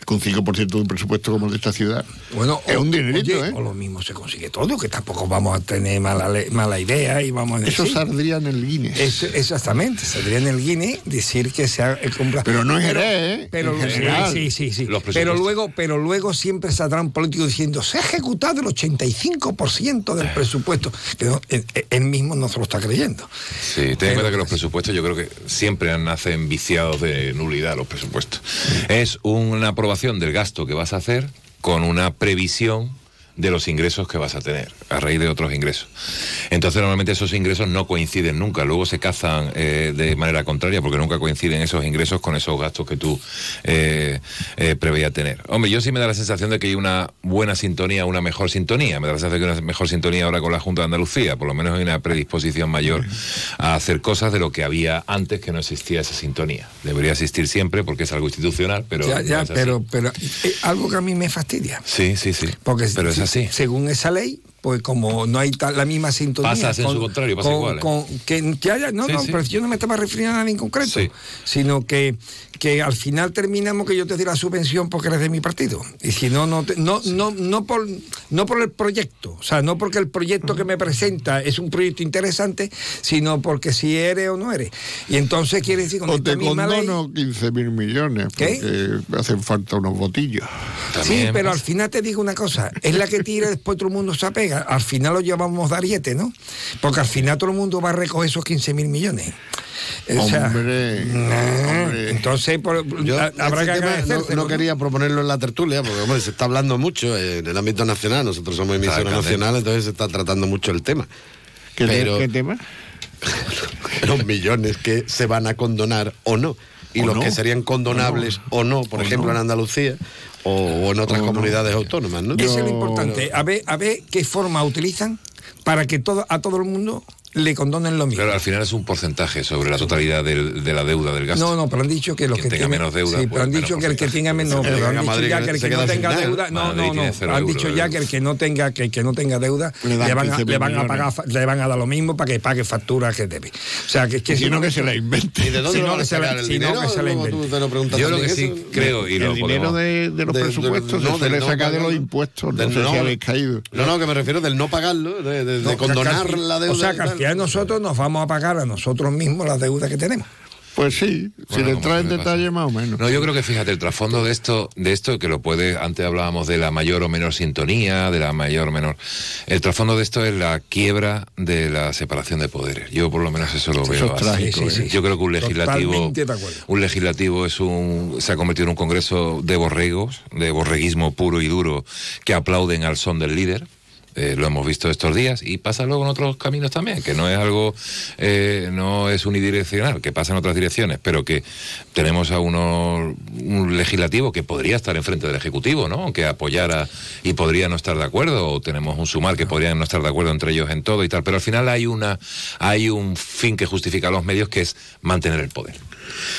Con 5% de un presupuesto como el de esta ciudad. Bueno, es o- un dinerito, oye, ¿eh? O lo mismo se consigue todo, que tampoco vamos a tener mala, mala idea y vamos a Eso decir. saldría en el Guinness. Eso- exactamente, saldría en el Guinness decir que se ha eh, comprado. Pero no en Pero- Jerez, ¿eh? Pero, En general. sí, sí, sí. Los Pero luego, pero luego siempre saldrá un político diciendo se ha ejecutado el 85% del presupuesto. Que no, él, él mismo no se lo está creyendo. Sí, ten en Pero- cuenta que los presupuestos yo creo que siempre nacen viciados de nulidad los presupuestos. Es una del gasto que vas a hacer con una previsión de los ingresos que vas a tener a raíz de otros ingresos. Entonces normalmente esos ingresos no coinciden nunca, luego se cazan eh, de manera contraria porque nunca coinciden esos ingresos con esos gastos que tú eh, eh, preveías tener. Hombre, yo sí me da la sensación de que hay una buena sintonía, una mejor sintonía. Me da la sensación de que hay una mejor sintonía ahora con la Junta de Andalucía, por lo menos hay una predisposición mayor a hacer cosas de lo que había antes que no existía esa sintonía. Debería existir siempre porque es algo institucional, pero... Ya, no ya, así. pero, pero eh, algo que a mí me fastidia. Sí, sí, sí. Porque pero si- así. según esa ley, pues como no hay la misma sintonía. Pasa en su contrario, pasa con- igual, ¿eh? con- que, que haya, no, Sí, no, sí. pero yo no me estaba refiriendo a nadie en concreto, Sí. sino que, que al final terminamos que yo te doy la subvención porque eres de mi partido. Y si no, no, te- no, no, no, por, no por el proyecto, o sea, no porque el proyecto que me presenta es un proyecto interesante, sino porque si eres o no eres. Y entonces quiere decir con O esta te misma ley- condono 15 mil millones, ¿Qué? porque hacen falta unos botillos. Sí, pero al final te digo una cosa, es la que tira y después todo el mundo se apega. Al final lo llevamos de ariete, ¿no? Porque al final todo el mundo va a recoger esos 15 mil millones. O sea, Hombre, nah, hombre. entonces por- Yo, a- habrá este que agradecer. no, no quería proponerlo en la tertulia, porque hombre, se está hablando mucho en el ámbito nacional, nosotros somos emisora candente. nacional, entonces se está tratando mucho el tema. ¿Qué, te- Pero- qué tema? Los millones que se van a condonar o no, y O los no. que serían condonables o no, por O ejemplo no. en Andalucía o, o en otras O no. comunidades autónomas, ¿no? Eso es lo importante, a ver, a ver qué forma utilizan para que todo, a todo el mundo le condonen lo mismo. Claro, al final es un porcentaje sobre la totalidad del- de la deuda del gasto. No, no, pero han dicho que los Quien que tenga tienen- menos deuda, Sí, pues, pero han dicho que el que tenga menos, pero han dicho ya que que el que no tenga deuda, no, no, no, han dicho ya que el que no tenga que el que no tenga deuda Le van a, 15 le van a pagar le van a dar lo mismo para que pague facturas que debe. O sea, que, que Si no, que se la invente. ¿Y de dónde no, que se la- invente. tú te lo preguntas Yo lo que sí creo y lo el dinero de, los presupuestos se le saca de los impuestos, Del no sé si habéis caído. No, no, que me refiero del no pagarlo, de, condonar la deuda. O sea, y que al tal. final nosotros nos vamos a pagar a nosotros mismos la deuda que tenemos. Pues sí, si Bueno, le como traen detalle más o menos. No, yo creo que fíjate, el trasfondo de esto, de esto que lo puede, antes hablábamos de la mayor o menor sintonía, de la mayor o menor. El trasfondo de esto es la quiebra de la separación de poderes. Yo por lo menos eso lo Eso veo es así. trágico, Sí, sí, sí. Yo creo que un legislativo, un legislativo es un, se ha convertido en un congreso de borregos, de borreguismo puro y duro, que aplauden al son del líder. Eh, lo hemos visto estos días y pasa luego en otros caminos también, que no es algo, eh, no es unidireccional, que pasa en otras direcciones, pero que tenemos a uno, un legislativo que podría estar enfrente del Ejecutivo, ¿no? Aunque apoyara y podría no estar de acuerdo, o tenemos un sumar que podrían no estar de acuerdo entre ellos en todo y tal, pero al final hay una, hay un fin que justifica los medios que es mantener el poder.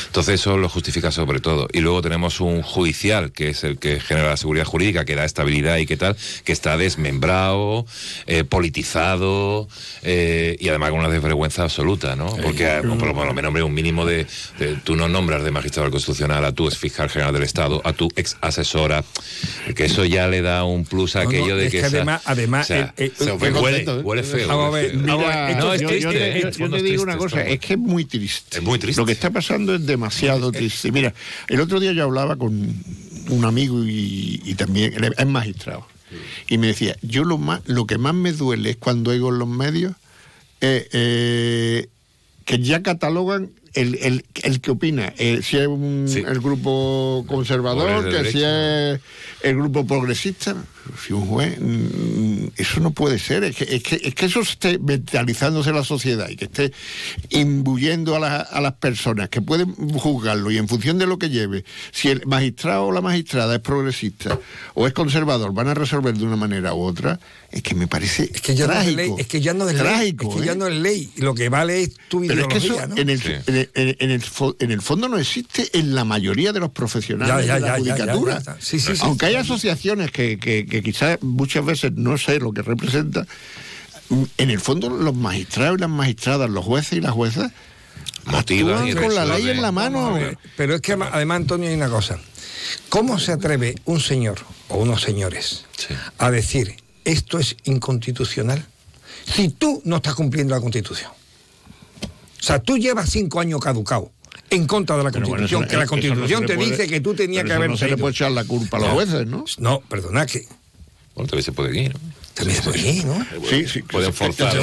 Entonces eso lo justifica sobre todo. Y luego tenemos un judicial, que es el que genera la seguridad jurídica, que da estabilidad y qué tal, que está desmembrado, eh, politizado eh, y además con una desvergüenza absoluta, ¿no? Porque eh, por lo por lo menos hombre, un mínimo de, de- Tú no nombras de magistrado constitucional a tu ex fiscal general del Estado, a tu ex asesora, que eso ya le da un plus a No, no, aquello de es que... que esa- además- además, o sea, se el- huele, contento, ¿eh? huele feo. Vamos a ver, Mira, No, es yo, triste, yo te- ¿eh? yo- digo una cosa, es que es muy triste. Es muy triste. Lo que está pasando es demasiado triste. Mira, el otro día yo hablaba con un amigo y, y también es magistrado. Y me decía, yo lo más, lo que más me duele es cuando oigo en los medios eh, eh, que ya catalogan el, el, el que opina, eh, si es un- Sí. el grupo conservador, que si es el grupo progresista. Si un juez, mm, eso no puede ser, es que, es que, es que eso esté mentalizándose la sociedad y que esté imbuyendo a, la- a las personas que pueden juzgarlo y en función de lo que lleve, si el magistrado o la magistrada es progresista o es conservador, van a resolver de una manera u otra, es que me parece Es que ya no es trágico. ley, es que ya no es trágico, ley, es que ya ¿eh? no es ley. Lo que vale es tu Pero es que ideología, eso ¿no? en, el, Sí. en, el, en el en el fondo no existe en la mayoría de los profesionales Ya, ya, de la ya, ya, ya, judicatura. ya, ya. Sí, sí, Aunque sí. hay asociaciones que, que, que quizás muchas veces no sé lo que representan, en el fondo los magistrados y las magistradas, los jueces y las juezas, Motivan y con la ley en la mano. Pero es que además, Antonio, hay una cosa. ¿Cómo se atreve un señor o unos señores a decir esto es inconstitucional si tú no estás cumpliendo la Constitución? O sea, tú llevas cinco años caducado en contra de la Pero bueno, Constitución, eso- que la Constitución te puede- dice que tú tenías pero que haber no se le puede echar la culpa a los jueces, ¿no? No, perdona que Bueno, también se puede ir, ¿no? también se puede ir, ¿no? Sí, sí. Pueden forzar.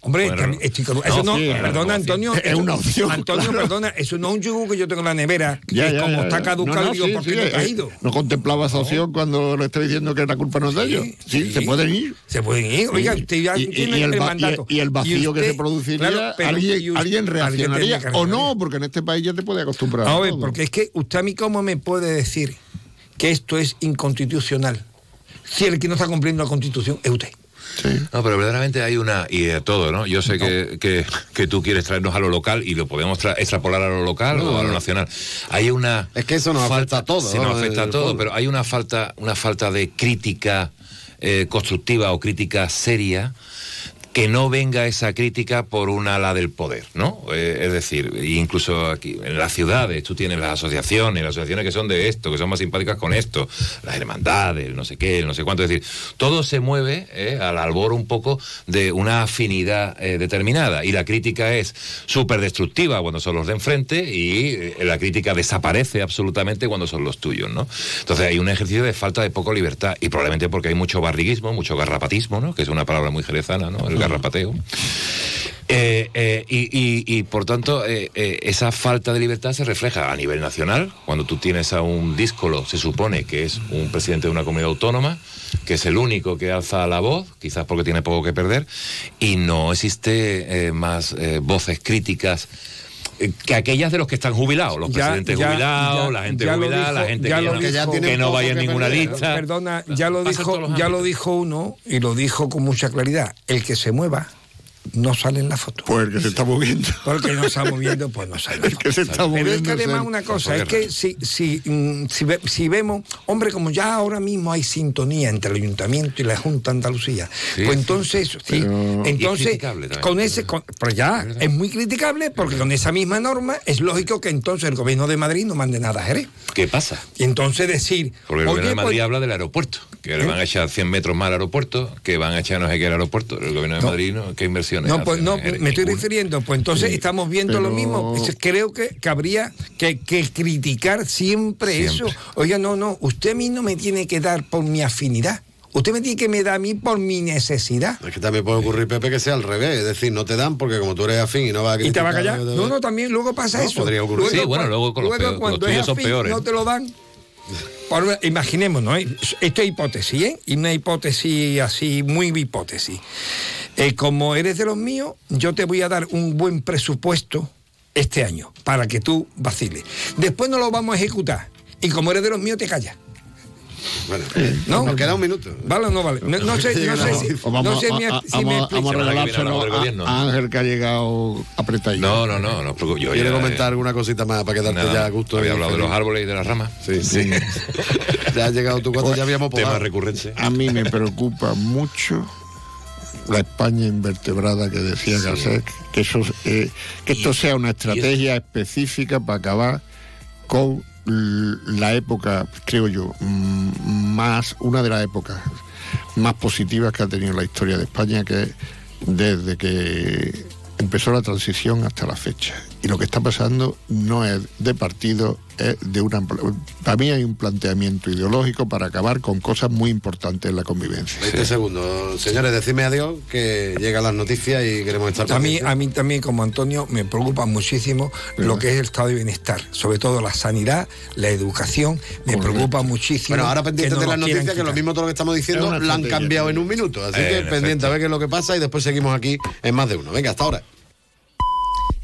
Hombre, Bueno, estoy con- eso no, sí, es perdona Antonio. Es una opción, Antonio, claro. perdona, eso no es un yugo que yo tengo en la nevera, Ya, que ya, como ya, está ya. caducado, No, no, digo, sí, ¿por qué sí, no he eh, caído? No contemplaba esa opción cuando le estoy diciendo que la culpa no es de ellos. Sí, se pueden ir. Se pueden ir. Oiga, Sí. usted ya y, tiene y el, mandato. y el- y el vacío que usted- se produciría, claro, pero- alguien, usted- alguien reaccionaría. o no, porque en este país ya te puede acostumbrar. A ver, porque es que usted a mí cómo me puede decir que esto es inconstitucional si el que no está cumpliendo la Constitución es usted. No, pero verdaderamente hay una, y de todo, ¿no? Yo sé que, que, que tú quieres traernos a lo local y lo podemos tra- extrapolar a lo local No, o a lo nacional. Hay una... Es que eso nos afecta a todo, Sí, ¿no? nos afecta a todo, pueblo. pero hay una falta, una falta de crítica eh, constructiva o crítica seria que no venga esa crítica por un ala del poder, ¿no? Eh, es decir, incluso aquí en las ciudades tú tienes las asociaciones, las asociaciones que son de esto, que son más simpáticas con esto, las hermandades, no sé qué, no sé cuánto, es decir, todo se mueve eh, al albor un poco de una afinidad eh, determinada y la crítica es súper destructiva cuando son los de enfrente y la crítica desaparece absolutamente cuando son los tuyos, ¿no? Entonces hay un ejercicio de falta de poco libertad y probablemente porque hay mucho barriguismo, mucho garrapatismo, ¿no? Que es una palabra muy jerezana, ¿no? Garrapateo. Eh, eh, y, por tanto, eh, eh, esa falta de libertad se refleja a nivel nacional, cuando tú tienes a un díscolo, se supone que es un presidente de una comunidad autónoma, que es el único que alza la voz, quizás porque tiene poco que perder, y no existe eh, más voces críticas. Que aquellas de los que están jubilados, los Ya- presidentes ya- jubilados, ya- la gente ya jubilada, la gente ya que, dijo- que tienen no vaya en que ninguna perder. lista. Perdona, ya lo Pasa dijo, ya lo dijo uno y lo dijo con mucha claridad. El que se mueva no sale en la foto. Pues el que se está moviendo. Porque no está moviendo, pues no sale. en la El foto. que se está Pero moviendo. es que es además el- una cosa, es que si, si, mm, si, ve- si vemos, hombre, como ya ahora mismo hay sintonía entre el Ayuntamiento y la Junta de Andalucía, Sí. pues entonces, sí, Pero- entonces, criticable también. con ese, con- pero ya, es muy criticable porque con esa misma norma es lógico que entonces el gobierno de Madrid no mande nada a Jerez. ¿Qué pasa? Y entonces decir, Porque el gobierno de oye, Madrid pues, habla del aeropuerto, que le ¿Eh? van a echar 100 metros más al aeropuerto, que van a echar no sé qué al aeropuerto. El gobierno de No. Madrid, ¿no? ¿qué No, pues no, me estoy refiriendo, pues entonces estamos viendo lo mismo. Creo que, que habría que, que criticar siempre, Siempre. eso. Oiga, no, no, usted a mí no me tiene que dar por mi afinidad. Usted me tiene que me dar a mí por mi necesidad. Es que también puede ocurrir, Pepe, que sea al revés. Es decir, no te dan porque como tú eres afín y no vas a ¿Y te va a callar? eh, No, no, también luego pasa No, eso. podría ocurrir. Sí, bueno, luego con los peores- los cuando tuyos es son afín, peores. No te lo dan. Por- imaginémonos, esto es hipótesis, ¿eh? Y una hipótesis así, muy hipótesis. Eh, como eres de los míos, yo te voy a dar un buen presupuesto este año para que tú vaciles. Después no lo vamos a ejecutar. Y como eres de los míos, te callas. Bueno, ¿No? nos queda un minuto. ¿Vale o no vale? No, no sé, no sé si, vamos, no sé a- si me vamos regalárselo a, Ángel que ha llegado apretadito. No, no, no, no os preocupéis, yo ¿Quiere ya, comentar eh, alguna cosita más para quedarte nada, ya a gusto? Había hablado de los árboles y de las ramas. Sí, sí. ya has llegado tú cuando ya habíamos Tema podado. recurrente. A mí me preocupa mucho la España invertebrada que decía Gasset, que, eso, eh, que esto sea una estrategia específica para acabar con la época, creo yo, mm, más, una de las épocas más positivas que ha tenido la historia de España, que es desde que empezó la transición hasta la fecha. Y lo que está pasando no es de partido, es de una... Para mí hay un planteamiento ideológico para acabar con cosas muy importantes en la convivencia. 20 segundos. Señores, decidme adiós, que llegan las noticias y queremos estar A mí, a mí también, como Antonio, me preocupa muchísimo lo que es el estado de bienestar, sobre todo la sanidad, la educación, me Correcto. preocupa muchísimo. Bueno, ahora pendientes que de las noticias, que lo mismo todo lo que estamos diciendo Es lo han cambiado en un minuto. Así Eh, que en pendiente efecto. a ver qué es lo que pasa y después seguimos aquí en más de uno. Venga, hasta ahora.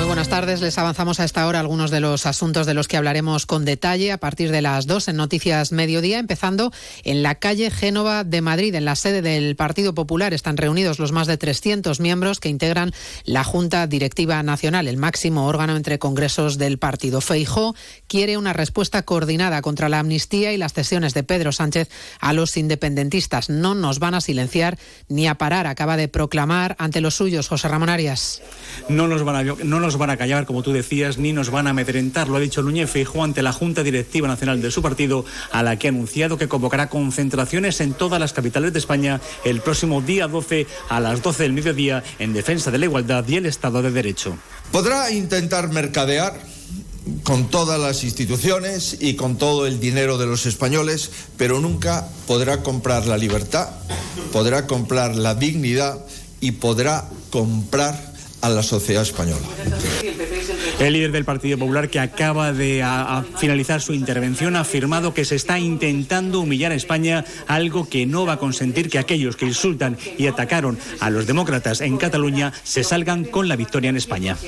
Muy buenas tardes. Les avanzamos a esta hora algunos de los asuntos de los que hablaremos con detalle a partir de las dos en Noticias Mediodía, empezando en la calle Génova de Madrid, en la sede del Partido Popular. Están reunidos los más de 300 miembros que integran la Junta Directiva Nacional, el máximo órgano entre congresos del partido. Feijó quiere una respuesta coordinada contra la amnistía y las cesiones de Pedro Sánchez a los independentistas. No nos van a silenciar ni a parar, acaba de proclamar ante los suyos José Ramón Arias. No nos van a, no nos van a callar, como tú decías, ni nos van a amedrentar. Lo ha dicho Núñez Feijóo ante la Junta Directiva Nacional de su partido, a la que ha anunciado que convocará concentraciones en todas las capitales de España el próximo día 12 a las 12 del mediodía en defensa de la igualdad y el Estado de Derecho. Podrá intentar mercadear con todas las instituciones y con todo el dinero de los españoles, pero nunca podrá comprar la libertad, podrá comprar la dignidad y podrá comprar a la sociedad española. El líder del Partido Popular, que acaba de finalizar su intervención, ha afirmado que se está intentando humillar a España, algo que no va a consentir que aquellos que insultan y atacaron a los demócratas en Cataluña se salgan con la victoria en España.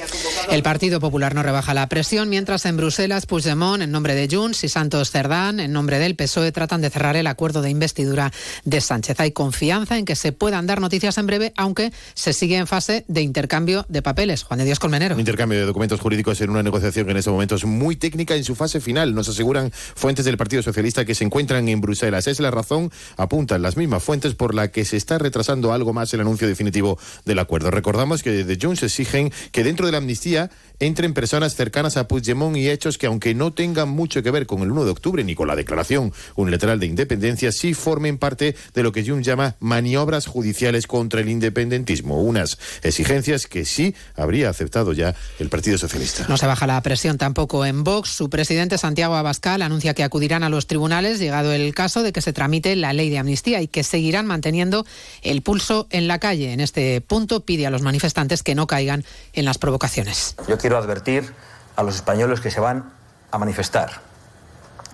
El Partido Popular no rebaja la presión, mientras en Bruselas Puigdemont, en nombre de Junts, y Santos Cerdán, en nombre del PSOE, tratan de cerrar el acuerdo de investidura de Sánchez. Hay confianza en que se puedan dar noticias en breve, aunque se sigue en fase de intercambio de papeles. Juan de Dios Colmenero. Un intercambio de documentos jurídicos en una negociación que en este momento es muy técnica en su fase final. Nos aseguran fuentes del Partido Socialista que se encuentran en Bruselas. Es la razón, apuntan las mismas fuentes, por la que se está retrasando algo más el anuncio definitivo del acuerdo. Recordamos que desde Jones exigen que dentro de la amnistía entren personas cercanas a Puigdemont y hechos que, aunque no tengan mucho que ver con el 1 de octubre ni con la declaración unilateral de independencia, sí formen parte de lo que Junts llama maniobras judiciales contra el independentismo. Unas exigencias que sí habría aceptado ya el Partido Socialista. No se baja la presión tampoco en Vox. Su presidente Santiago Abascal anuncia que acudirán a los tribunales, llegado el caso de que se tramite la ley de amnistía y que seguirán manteniendo el pulso en la calle. En este punto pide a los manifestantes que no caigan en las provocaciones. Yo quiero advertir a los españoles que se van a manifestar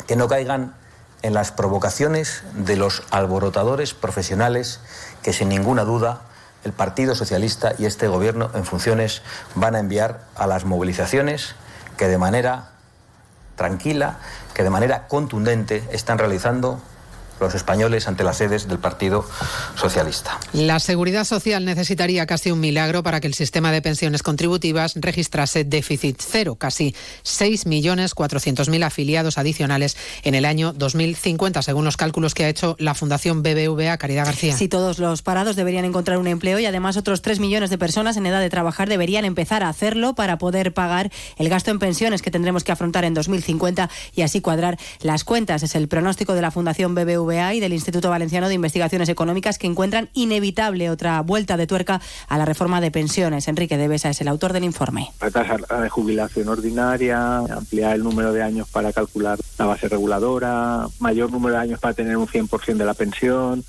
que no caigan en las provocaciones de los alborotadores profesionales que sin ninguna duda el Partido Socialista y este Gobierno en funciones van a enviar a las movilizaciones que de manera tranquila, que de manera contundente están realizando los españoles ante las sedes del Partido Socialista. La Seguridad Social necesitaría casi un milagro para que el sistema de pensiones contributivas registrase déficit cero, casi 6.400.000 afiliados adicionales en el año 2050, según los cálculos que ha hecho la Fundación BBVA Caridad García. Si todos los parados deberían encontrar un empleo y además otros 3 millones de personas en edad de trabajar deberían empezar a hacerlo para poder pagar el gasto en pensiones que tendremos que afrontar en 2050 y así cuadrar las cuentas. Es el pronóstico de la Fundación BBVA y del Instituto Valenciano de Investigaciones Económicas que encuentran inevitable otra vuelta de tuerca a la reforma de pensiones. Enrique Devesa es el autor del informe. La tasa de jubilación ordinaria, ampliar el número de años para calcular la base reguladora, mayor número de años para tener un 100% de la pensión,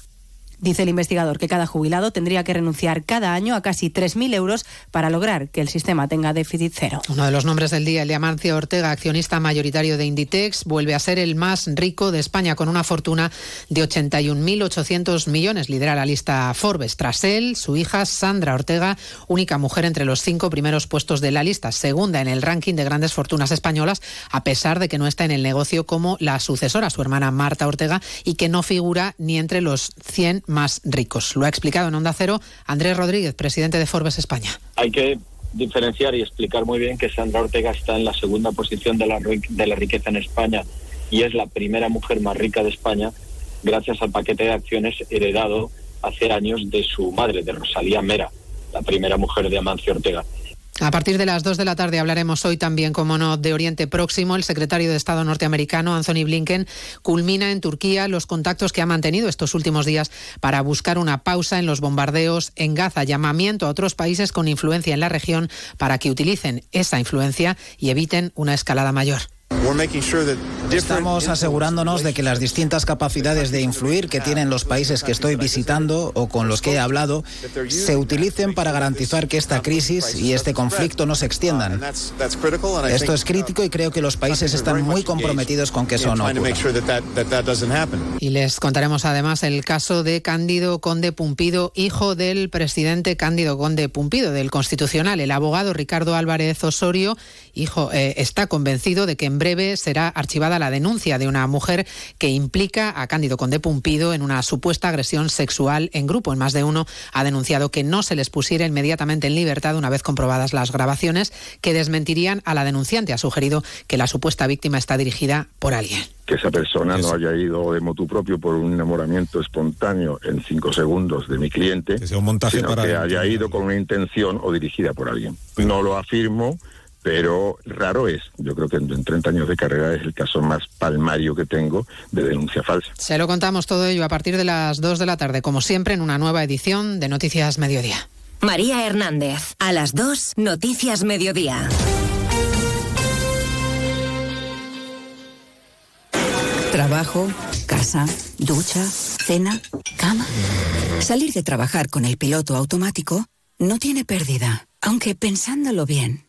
Dice el investigador que cada jubilado tendría que renunciar cada año a casi 3.000 euros para lograr que el sistema tenga déficit cero. Uno de los nombres del día, el de Ortega, accionista mayoritario de Inditex, vuelve a ser el más rico de España con una fortuna de 81.800 millones. Lidera la lista Forbes. Tras él, su hija Sandra Ortega, única mujer entre los cinco primeros puestos de la lista, segunda en el ranking de grandes fortunas españolas, a pesar de que no está en el negocio como la sucesora, su hermana Marta Ortega, y que no figura ni entre los 100 más ricos. Lo ha explicado en Onda Cero Andrés Rodríguez, presidente de Forbes España. Hay que diferenciar y explicar muy bien que Sandra Ortega está en la segunda posición de la, de la riqueza en España y es la primera mujer más rica de España gracias al paquete de acciones heredado hace años de su madre, de Rosalía Mera, la primera mujer de Amancio Ortega. A partir de las 2 de la tarde hablaremos hoy también, como no, de Oriente Próximo. El secretario de Estado norteamericano, Anthony Blinken, culmina en Turquía los contactos que ha mantenido estos últimos días para buscar una pausa en los bombardeos en Gaza. Llamamiento a otros países con influencia en la región para que utilicen esa influencia y eviten una escalada mayor. Estamos asegurándonos de que las distintas capacidades de influir que tienen los países que estoy visitando o con los que he hablado se utilicen para garantizar que esta crisis y este conflicto no se extiendan. Esto es crítico y creo que los países están muy comprometidos con que eso no ocurra. Y les contaremos además el caso de Cándido Conde Pumpido, hijo del presidente Cándido Conde Pumpido, del Constitucional. El abogado Ricardo Álvarez Osorio, hijo, eh, está convencido de que en breve será archivada la denuncia de una mujer que implica a Cándido Conde Pumpido en una supuesta agresión sexual en grupo. En más de uno ha denunciado que no se les pusiera inmediatamente en libertad una vez comprobadas las grabaciones que desmentirían a la denunciante. Ha sugerido que la supuesta víctima está dirigida por alguien que esa persona no haya ido de motu propio por un enamoramiento espontáneo en cinco segundos de mi cliente, sino que haya ido con una intención o dirigida por alguien. No lo afirmo, pero raro es. Yo creo que en 30 años de carrera es el caso más palmario que tengo de denuncia falsa. Se lo contamos todo ello a partir de las 2 de la tarde, como siempre, en una nueva edición de Noticias Mediodía. María Hernández, a las 2, Noticias Mediodía. Trabajo, casa, ducha, cena, cama. Salir de trabajar con el piloto automático no tiene pérdida, aunque pensándolo bien,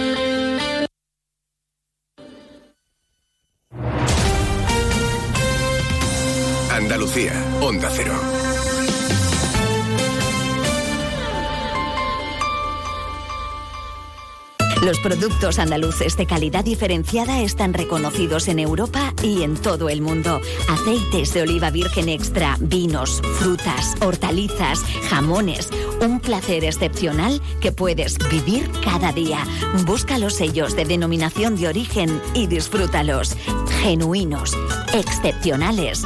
Onda Cero. Los productos andaluces de calidad diferenciada están reconocidos en Europa y en todo el mundo. Aceites de oliva virgen extra, vinos, frutas, hortalizas, jamones. Un placer excepcional que puedes vivir cada día. Busca los sellos de denominación de origen y disfrútalos. Genuinos, excepcionales,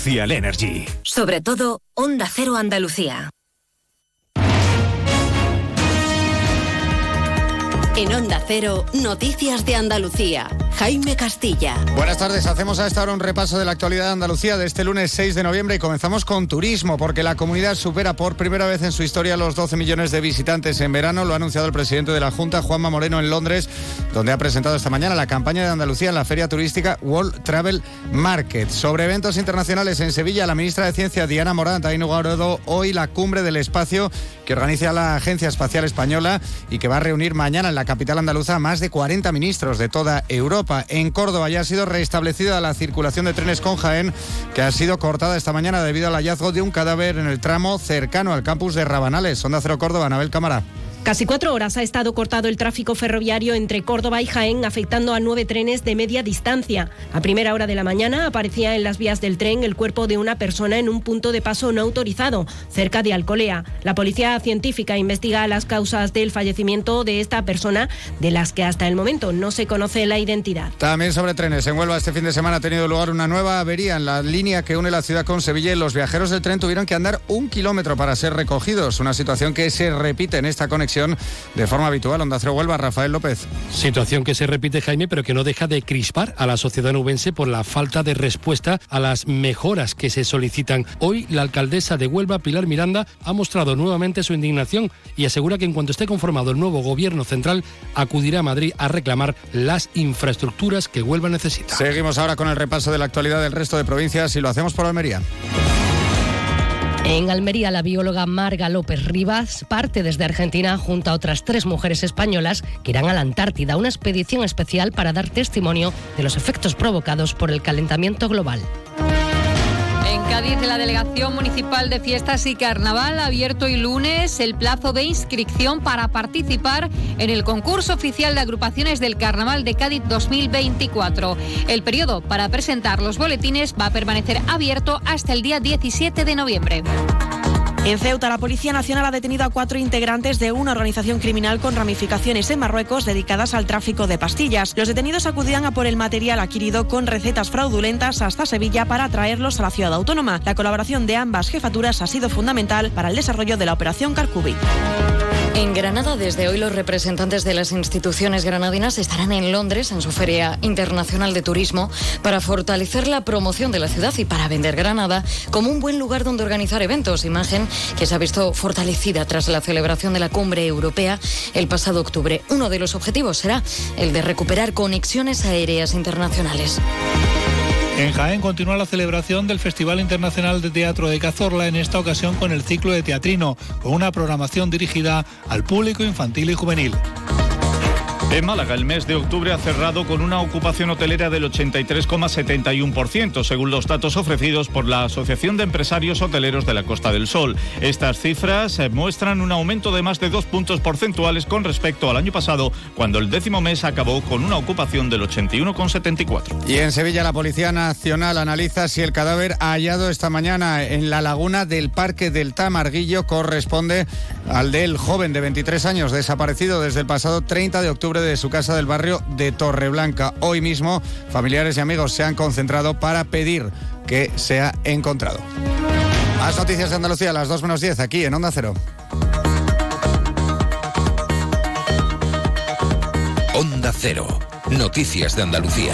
Sobre todo, Onda Cero Andalucía. En Onda Cero, Noticias de Andalucía. Jaime Castilla. Buenas tardes, hacemos a esta hora un repaso de la actualidad de Andalucía de este lunes 6 de noviembre y comenzamos con turismo, porque la comunidad supera por primera vez en su historia los 12 millones de visitantes en verano. Lo ha anunciado el presidente de la Junta, Juanma Moreno, en Londres, donde ha presentado esta mañana la campaña de Andalucía en la feria turística World Travel Market. Sobre eventos internacionales en Sevilla, la ministra de Ciencia, Diana Morant, ha inaugurado hoy la cumbre del espacio que organiza la Agencia Espacial Española y que va a reunir mañana en la capital andaluza a más de 40 ministros de toda Europa. En Córdoba ya ha sido restablecida la circulación de trenes con Jaén, que ha sido cortada esta mañana debido al hallazgo de un cadáver en el tramo cercano al campus de Rabanales. Onda Cero Córdoba, Anabel Cámara. Casi cuatro horas ha estado cortado el tráfico ferroviario entre Córdoba y Jaén, afectando a nueve trenes de media distancia. A primera hora de la mañana aparecía en las vías del tren el cuerpo de una persona en un punto de paso no autorizado, cerca de Alcolea. La policía científica investiga las causas del fallecimiento de esta persona, de las que hasta el momento no se conoce la identidad. También sobre trenes. En Huelva este fin de semana ha tenido lugar una nueva avería en la línea que une la ciudad con Sevilla los viajeros del tren tuvieron que andar un kilómetro para ser recogidos. Una situación que se repite en esta conexión de forma habitual. Onda Cero Huelva, Rafael López. Situación que se repite, Jaime, pero que no deja de crispar a la sociedad nubense por la falta de respuesta a las mejoras que se solicitan. Hoy, la alcaldesa de Huelva, Pilar Miranda, ha mostrado nuevamente su indignación y asegura que en cuanto esté conformado el nuevo gobierno central, acudirá a Madrid a reclamar las infraestructuras que Huelva necesita. Seguimos ahora con el repaso de la actualidad del resto de provincias y lo hacemos por Almería. En Almería, la bióloga Marga López Rivas parte desde Argentina junto a otras tres mujeres españolas que irán a la Antártida, una expedición especial para dar testimonio de los efectos provocados por el calentamiento global. En Cádiz, la Delegación Municipal de Fiestas y Carnaval ha abierto hoy lunes el plazo de inscripción para participar en el concurso oficial de agrupaciones del Carnaval de Cádiz 2024. El periodo para presentar los boletines va a permanecer abierto hasta el día 17 de noviembre. En Ceuta, la Policía Nacional ha detenido a cuatro integrantes de una organización criminal con ramificaciones en Marruecos dedicadas al tráfico de pastillas. Los detenidos acudían a por el material adquirido con recetas fraudulentas hasta Sevilla para traerlos a la ciudad autónoma. La colaboración de ambas jefaturas ha sido fundamental para el desarrollo de la operación Carcubi. En Granada, desde hoy los representantes de las instituciones granadinas estarán en Londres en su Feria Internacional de Turismo para fortalecer la promoción de la ciudad y para vender Granada como un buen lugar donde organizar eventos, imagen que se ha visto fortalecida tras la celebración de la cumbre europea el pasado octubre. Uno de los objetivos será el de recuperar conexiones aéreas internacionales. En Jaén continúa la celebración del Festival Internacional de Teatro de Cazorla, en esta ocasión con el ciclo de teatrino, con una programación dirigida al público infantil y juvenil. En Málaga, el mes de octubre ha cerrado con una ocupación hotelera del 83,71%, según los datos ofrecidos por la Asociación de Empresarios Hoteleros de la Costa del Sol. Estas cifras eh, muestran un aumento de más de dos puntos porcentuales con respecto al año pasado, cuando el décimo mes acabó con una ocupación del 81,74%. Y en Sevilla, la Policía Nacional analiza si el cadáver hallado esta mañana en la laguna del Parque del Tamarguillo corresponde al del joven de 23 años desaparecido desde el pasado 30 de octubre de su casa del barrio de Torreblanca. Hoy mismo, familiares y amigos se han concentrado para pedir que sea encontrado. Más noticias de Andalucía a las 2 menos 10 aquí en Onda Cero. Onda Cero. Noticias de Andalucía.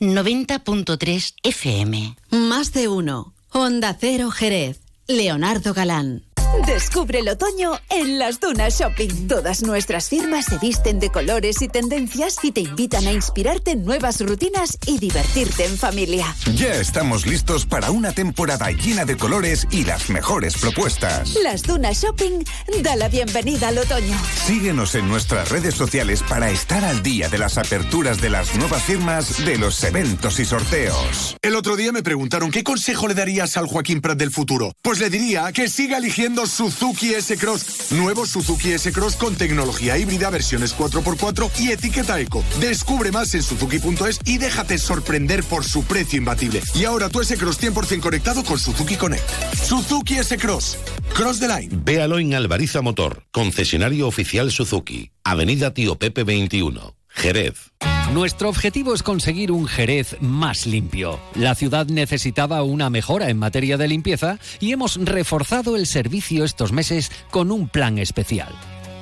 90.3 FM. Más de uno. Honda Cero Jerez. Leonardo Galán. Descubre el otoño en las Dunas Shopping. Todas nuestras firmas se visten de colores y tendencias y te invitan a inspirarte en nuevas rutinas y divertirte en familia. Ya estamos listos para una temporada llena de colores y las mejores propuestas. Las Dunas Shopping da la bienvenida al otoño. Síguenos en nuestras redes sociales para estar al día de las aperturas de las nuevas firmas, de los eventos y sorteos. El otro día me preguntaron qué consejo le darías al Joaquín Prat del futuro. Pues le diría que siga eligiendo Suzuki S-Cross. Nuevo Suzuki S-Cross con tecnología híbrida, versiones 4x4 y etiqueta eco. Descubre más en suzuki.es y déjate sorprender por su precio imbatible. Y ahora tu S-Cross 100% conectado con Suzuki Connect. Suzuki S-Cross. Cross the line. Véalo en Alvariza Motor, concesionario oficial Suzuki. Avenida Tío Pepe 21. Jerez. Nuestro objetivo es conseguir un Jerez más limpio. La ciudad necesitaba una mejora en materia de limpieza y hemos reforzado el servicio estos meses con un plan especial.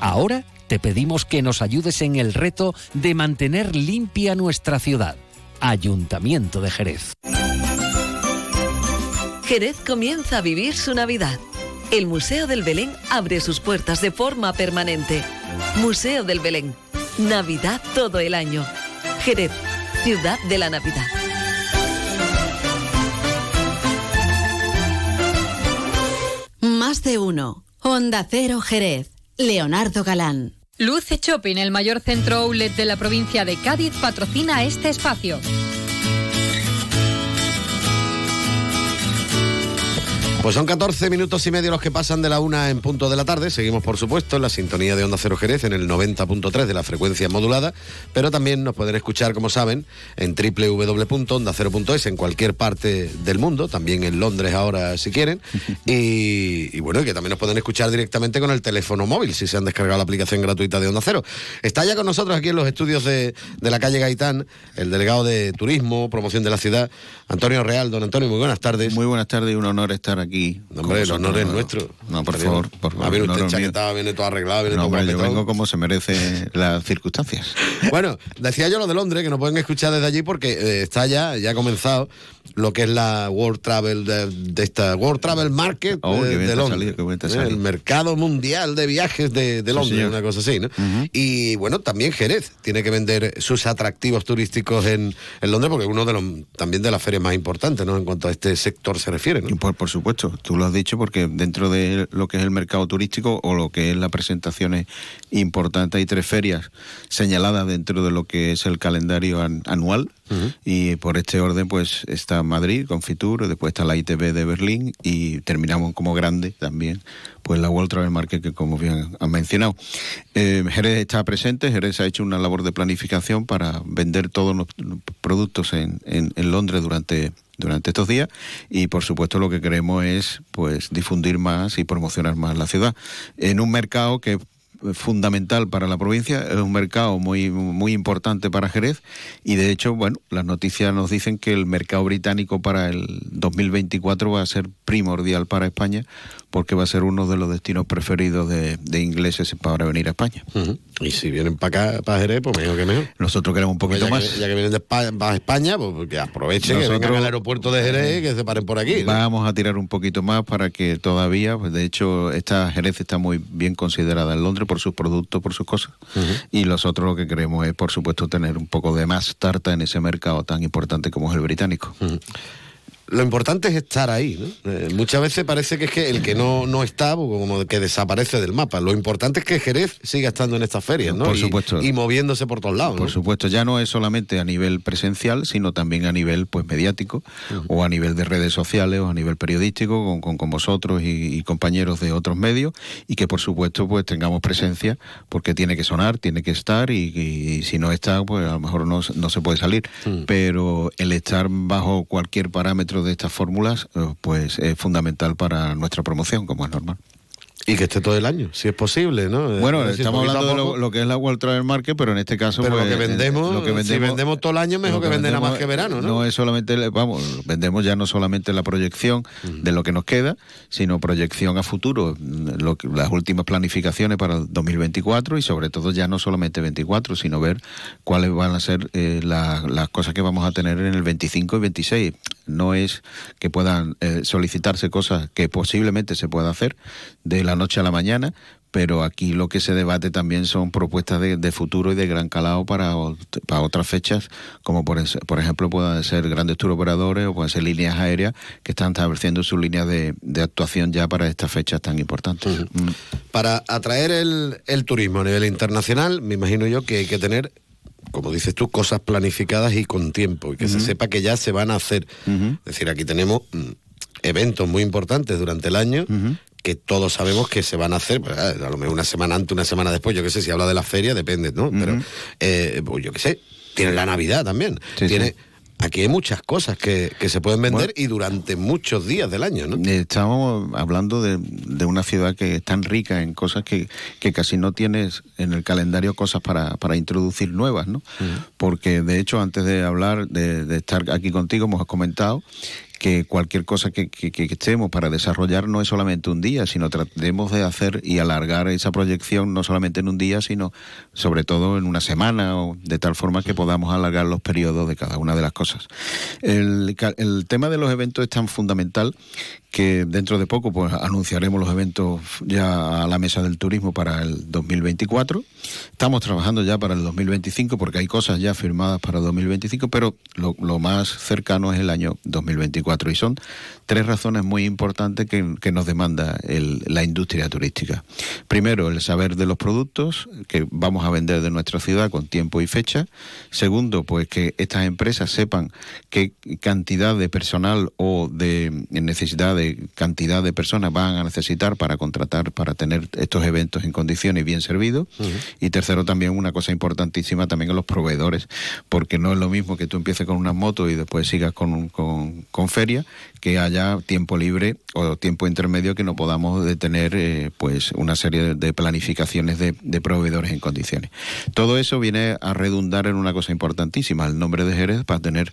Ahora te pedimos que nos ayudes en el reto de mantener limpia nuestra ciudad. Ayuntamiento de Jerez. Jerez comienza a vivir su Navidad. El Museo del Belén abre sus puertas de forma permanente. Museo del Belén Navidad todo el año. Jerez, ciudad de la Navidad. Más de uno. Honda Cero Jerez. Leonardo Galán. Luce Shopping, el mayor centro outlet de la provincia de Cádiz, patrocina este espacio. Pues son 14 minutos y medio los que pasan de la una en punto de la tarde. Seguimos, por supuesto, en la sintonía de Onda Cero Jerez en el 90.3 de la frecuencia modulada, pero también nos pueden escuchar, como saben, en www.ondacero.es en cualquier parte del mundo, también en Londres ahora si quieren. Y, y bueno, y que también nos pueden escuchar directamente con el teléfono móvil si se han descargado la aplicación gratuita de Onda Cero. Está ya con nosotros aquí en los estudios de, de la calle Gaitán el delegado de Turismo, Promoción de la Ciudad, Antonio Real. Don Antonio, muy buenas tardes. Muy buenas tardes y un honor estar aquí. No, hombre, el honor es nuestro. No, por favor, por favor. A ver, usted chaquetado, viene todo arreglado, viene No, todo hombre, yo vengo como se merece las circunstancias. Bueno, decía yo lo de Londres, que nos pueden escuchar desde allí porque eh, está ya, ya ha comenzado lo que es la World Travel de, de esta World Travel Market Oh, de, de Londres. salido, Eh, el mercado mundial de viajes de, Londres, una cosa así, ¿no? Y bueno, también Jerez tiene que vender sus atractivos turísticos en, en Londres porque es uno de los también de las ferias más importantes, ¿no? En cuanto a este sector se refiere, por, por supuesto, tú lo has dicho porque dentro de lo que es el mercado turístico o lo que es las presentaciones importantes hay tres ferias señaladas dentro de lo que es el calendario an- anual y por este orden pues está Madrid, Confitur, después está la ITB de Berlín y terminamos como grande también pues la World Travel Market que como bien han mencionado. Eh, Jerez está presente, Jerez ha hecho una labor de planificación para vender todos los productos en, en- en Londres durante durante estos días y por supuesto lo que queremos es pues difundir más y promocionar más la ciudad en un mercado que fundamental para la provincia, es un mercado muy muy importante para Jerez y de hecho, bueno, las noticias nos dicen que el mercado británico para el 2024 va a ser primordial para España porque va a ser uno de los destinos preferidos de, de ingleses para venir a España. Y si vienen para acá, para Jerez, pues mejor que mejor. Nosotros queremos un poquito ya más. Que, ya que vienen de España, para España, pues que aprovechen, que Nosotros- vengan al aeropuerto de Jerez y que se paren por aquí. ¿no? Vamos a tirar un poquito más para que todavía, pues de hecho, esta Jerez está muy bien considerada en Londres por sus productos, por sus cosas. Y nosotros lo que queremos es, por supuesto, tener un poco de más tarta en ese mercado tan importante como es el británico. Lo importante es estar ahí, ¿no? Eh, muchas veces parece que es que el que no, no está, pues, como que desaparece del mapa. Lo importante es que Jerez siga estando en estas ferias, ¿no? Por Y- supuesto. Y, moviéndose por todos lados, Por ¿no? supuesto, ya no es solamente a nivel presencial, sino también a nivel pues mediático o a nivel de redes sociales o a nivel periodístico con, con- con vosotros y, y compañeros de otros medios y que por supuesto pues tengamos presencia porque tiene que sonar, tiene que estar y, y si no está pues a lo mejor no, no se puede salir. Pero el estar bajo cualquier parámetro de estas fórmulas eh, pues es fundamental para nuestra promoción como es normal. Y que esté todo el año, si es posible, ¿no? Eh, Bueno, es decir, estamos hablando de lo, lo que es la World Travel Market, pero en este caso... Pero pues, lo que eh, vendemos, lo que si vendemos todo el año, mejor lo que vender nada más que verano, ¿no? es solamente, vamos, vendemos ya no solamente la proyección de lo que nos queda, sino proyección a futuro, lo que- las últimas planificaciones para el 2024 y sobre todo ya no solamente 24, sino ver cuáles van a ser eh, la- las cosas que vamos a tener en el 25 y 26. No es que puedan eh, solicitarse cosas que posiblemente se pueda hacer de la noche a la mañana, pero aquí lo que se debate también son propuestas de, de futuro y de gran calado para, para otras fechas, como por, ejemplo puedan ser grandes tour operadores o pueden ser líneas aéreas que están estableciendo sus líneas de, de actuación ya para estas fechas tan importantes. Mm. Para atraer el, el turismo a nivel internacional, me imagino yo que hay que tener, como dices tú, cosas planificadas y con tiempo, y que se sepa que ya se van a hacer. Es decir, aquí tenemos mm, eventos muy importantes durante el año. Que todos sabemos que se van a hacer, pues, a lo mejor una semana antes, una semana después, yo qué sé, si habla de la feria, depende, ¿no? Pero, eh, pues yo qué sé, tiene la Navidad también, tiene... Aquí hay muchas cosas que, que se pueden vender y durante muchos días del año, ¿no? Estamos hablando de, de una ciudad que es tan rica en cosas que, que casi no tienes en el calendario cosas para, para introducir nuevas, ¿no? Porque de hecho, antes de hablar, de, de estar aquí contigo, hemos comentado que cualquier cosa que, que, que estemos para desarrollar no es solamente un día, sino tratemos de hacer y alargar esa proyección no solamente en un día, sino sobre todo en una semana, o de tal forma que podamos alargar los periodos de cada una de las cosas. El, el tema de los eventos es tan fundamental que dentro de poco pues anunciaremos los eventos ya a la mesa del turismo para el 2024. Estamos trabajando ya para el 2025 porque hay cosas ya firmadas para el 2025, pero lo, más cercano es el año 2024 y son tres razones muy importantes que, nos demanda la industria turística. Primero, el saber de los productos que vamos a vender de nuestra ciudad con tiempo y fecha. Segundo, pues que estas empresas sepan qué cantidad de personal o de necesidad de de cantidad de personas van a necesitar para contratar, para tener estos eventos en condiciones bien servidos. Y tercero, también una cosa importantísima también en los proveedores, porque no es lo mismo que tú empieces con unas motos y después sigas con, con, con feria, que haya tiempo libre o tiempo intermedio que no podamos detener eh, pues una serie de planificaciones de, de proveedores en condiciones. Todo eso viene a redundar en una cosa importantísima, el nombre de Jerez para tener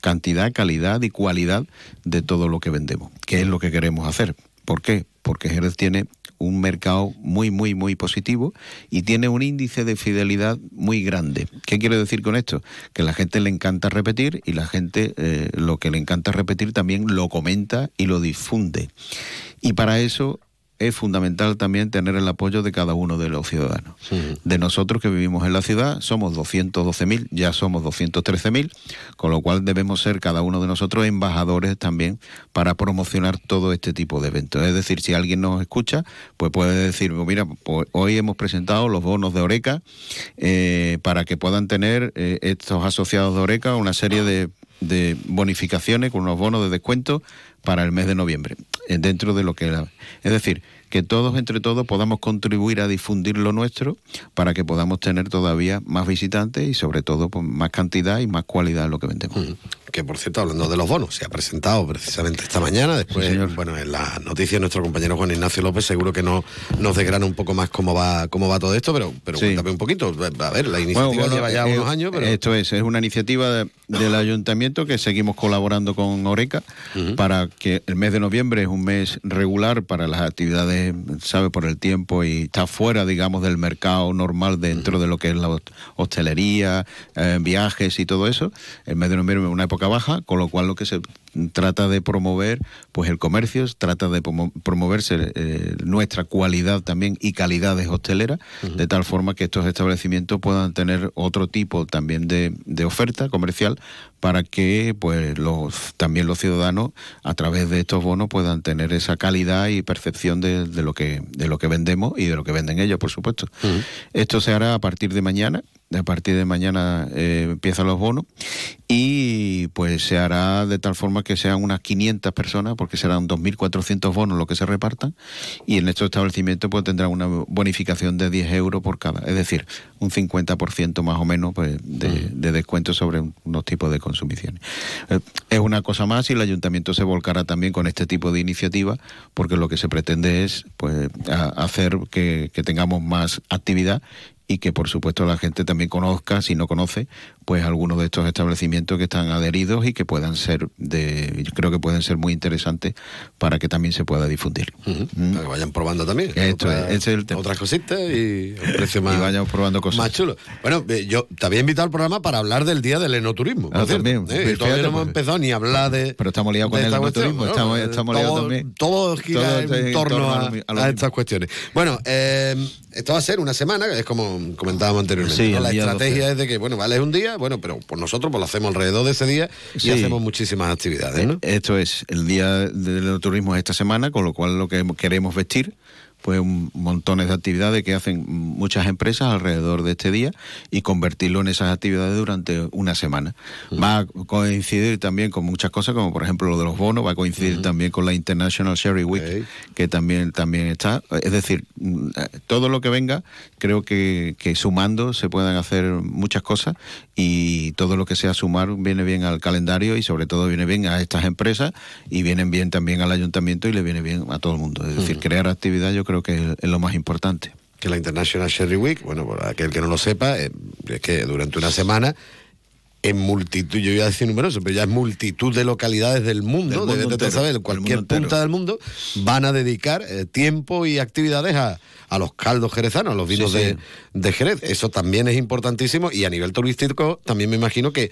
cantidad, calidad y cualidad de todo lo que vendemos, que es lo que queremos hacer. ¿Por qué? Porque Jerez tiene un mercado muy, muy, muy positivo y tiene un índice de fidelidad muy grande. ¿Qué quiero decir con esto? Que la gente le encanta repetir y la gente eh, lo que le encanta repetir también lo comenta y lo difunde. Y para eso es fundamental también tener el apoyo de cada uno de los ciudadanos. De nosotros que vivimos en la ciudad somos 212.000, ya somos 213.000, con lo cual debemos ser cada uno de nosotros embajadores también para promocionar todo este tipo de eventos. Es decir, si alguien nos escucha, pues puede decir, mira, pues hoy hemos presentado los bonos de Oreca eh, para que puedan tener eh, estos asociados de Oreca una serie de de bonificaciones con unos bonos de descuento para el mes de noviembre, dentro de lo que era. Es decir, que todos entre todos podamos contribuir a difundir lo nuestro para que podamos tener todavía más visitantes y sobre todo pues, más cantidad y más cualidad en lo que vendemos. Que por cierto, hablando de los bonos, se ha presentado precisamente esta mañana, después, bueno, en la noticia nuestro compañero Juan Ignacio López seguro que no nos desgrana un poco más cómo va cómo va todo esto, pero, pero cuéntame un poquito. A ver, la iniciativa lleva ya eh, unos años, pero... Esto es, es una iniciativa de- del ayuntamiento que seguimos colaborando con Oreca para que el mes de noviembre es un mes regular para las actividades, sabe, por el tiempo y está fuera, digamos, del mercado normal dentro de lo que es la hostelería, eh, viajes y todo eso. El mes de noviembre es una época baja, con lo cual lo que se trata de promover, pues el comercio, trata de promo- promoverse eh, nuestra cualidad también y calidades hosteleras, de tal forma que estos establecimientos puedan tener otro tipo también de, de oferta comercial para que pues los también los ciudadanos a través de estos bonos puedan tener esa calidad y percepción de, de lo que de lo que vendemos y de lo que venden ellos por supuesto. Esto se hará a partir de mañana a partir de mañana eh, empiezan los bonos. Y pues se hará de tal forma que sean unas 500 personas porque serán 2.400 bonos lo que se repartan. Y en estos establecimientos pues tendrán una bonificación de 10 euros por cada, es decir, un 50% más o menos pues, de, de descuento sobre un- unos tipos de consumiciones. Eh, es una cosa más y el ayuntamiento se volcará también con este tipo de iniciativa porque lo que se pretende es pues a- hacer que, que tengamos más actividad y que por supuesto la gente también conozca, si no conoce, pues algunos de estos establecimientos que están adheridos y que puedan ser de, yo creo que pueden ser muy interesantes para que también se pueda difundir. Mm. Para que vayan probando también. Esto Otras- es, el tema. Otras cositas y un precio más. Y vayamos probando cosas. Más chulo. Bueno, eh, yo te había invitado al programa para hablar del día del enoturismo. Ah, también. ¿eh? Pues todavía fíjate, no hemos pues. empezado ni a hablar de. Pero estamos liados con el enoturismo, ¿no? estamos- estamos liados también. Todo gira Todo en, en torno torno a estas cuestiones. Bueno, eh, esto va a ser una semana, es como comentábamos anteriormente. Sí, ¿no? La estrategia 12. es de que, bueno, vale, un día, bueno, pero por nosotros pues lo hacemos alrededor de ese día y Sí. hacemos muchísimas actividades, ¿no? Eh, Esto es el día del turismo esta semana, con lo cual lo que queremos vestir pues un montones de actividades que hacen muchas empresas alrededor de este día y convertirlo en esas actividades durante una semana. Va a coincidir también con muchas cosas, como por ejemplo lo de los bonos, va a coincidir también con la International Sherry Week, que también, también está. Es decir, todo lo que venga, creo que, que sumando se puedan hacer muchas cosas y todo lo que sea sumar viene bien al calendario y sobre todo viene bien a estas empresas y vienen bien también al ayuntamiento y le viene bien a todo el mundo. Es decir, crear actividad yo creo que es, lo más importante. que la International Sherry Week, bueno, por aquel que no lo sepa, eh, es que durante una semana en multitud, yo iba a decir numeroso, pero ya es multitud de localidades del mundo, Del mundo de saber, cualquier mundo punta del mundo, van a dedicar eh, tiempo y actividades a, a los caldos jerezanos, a los vinos Sí, sí. De, de Jerez. Eso también es importantísimo y a nivel turístico también me imagino que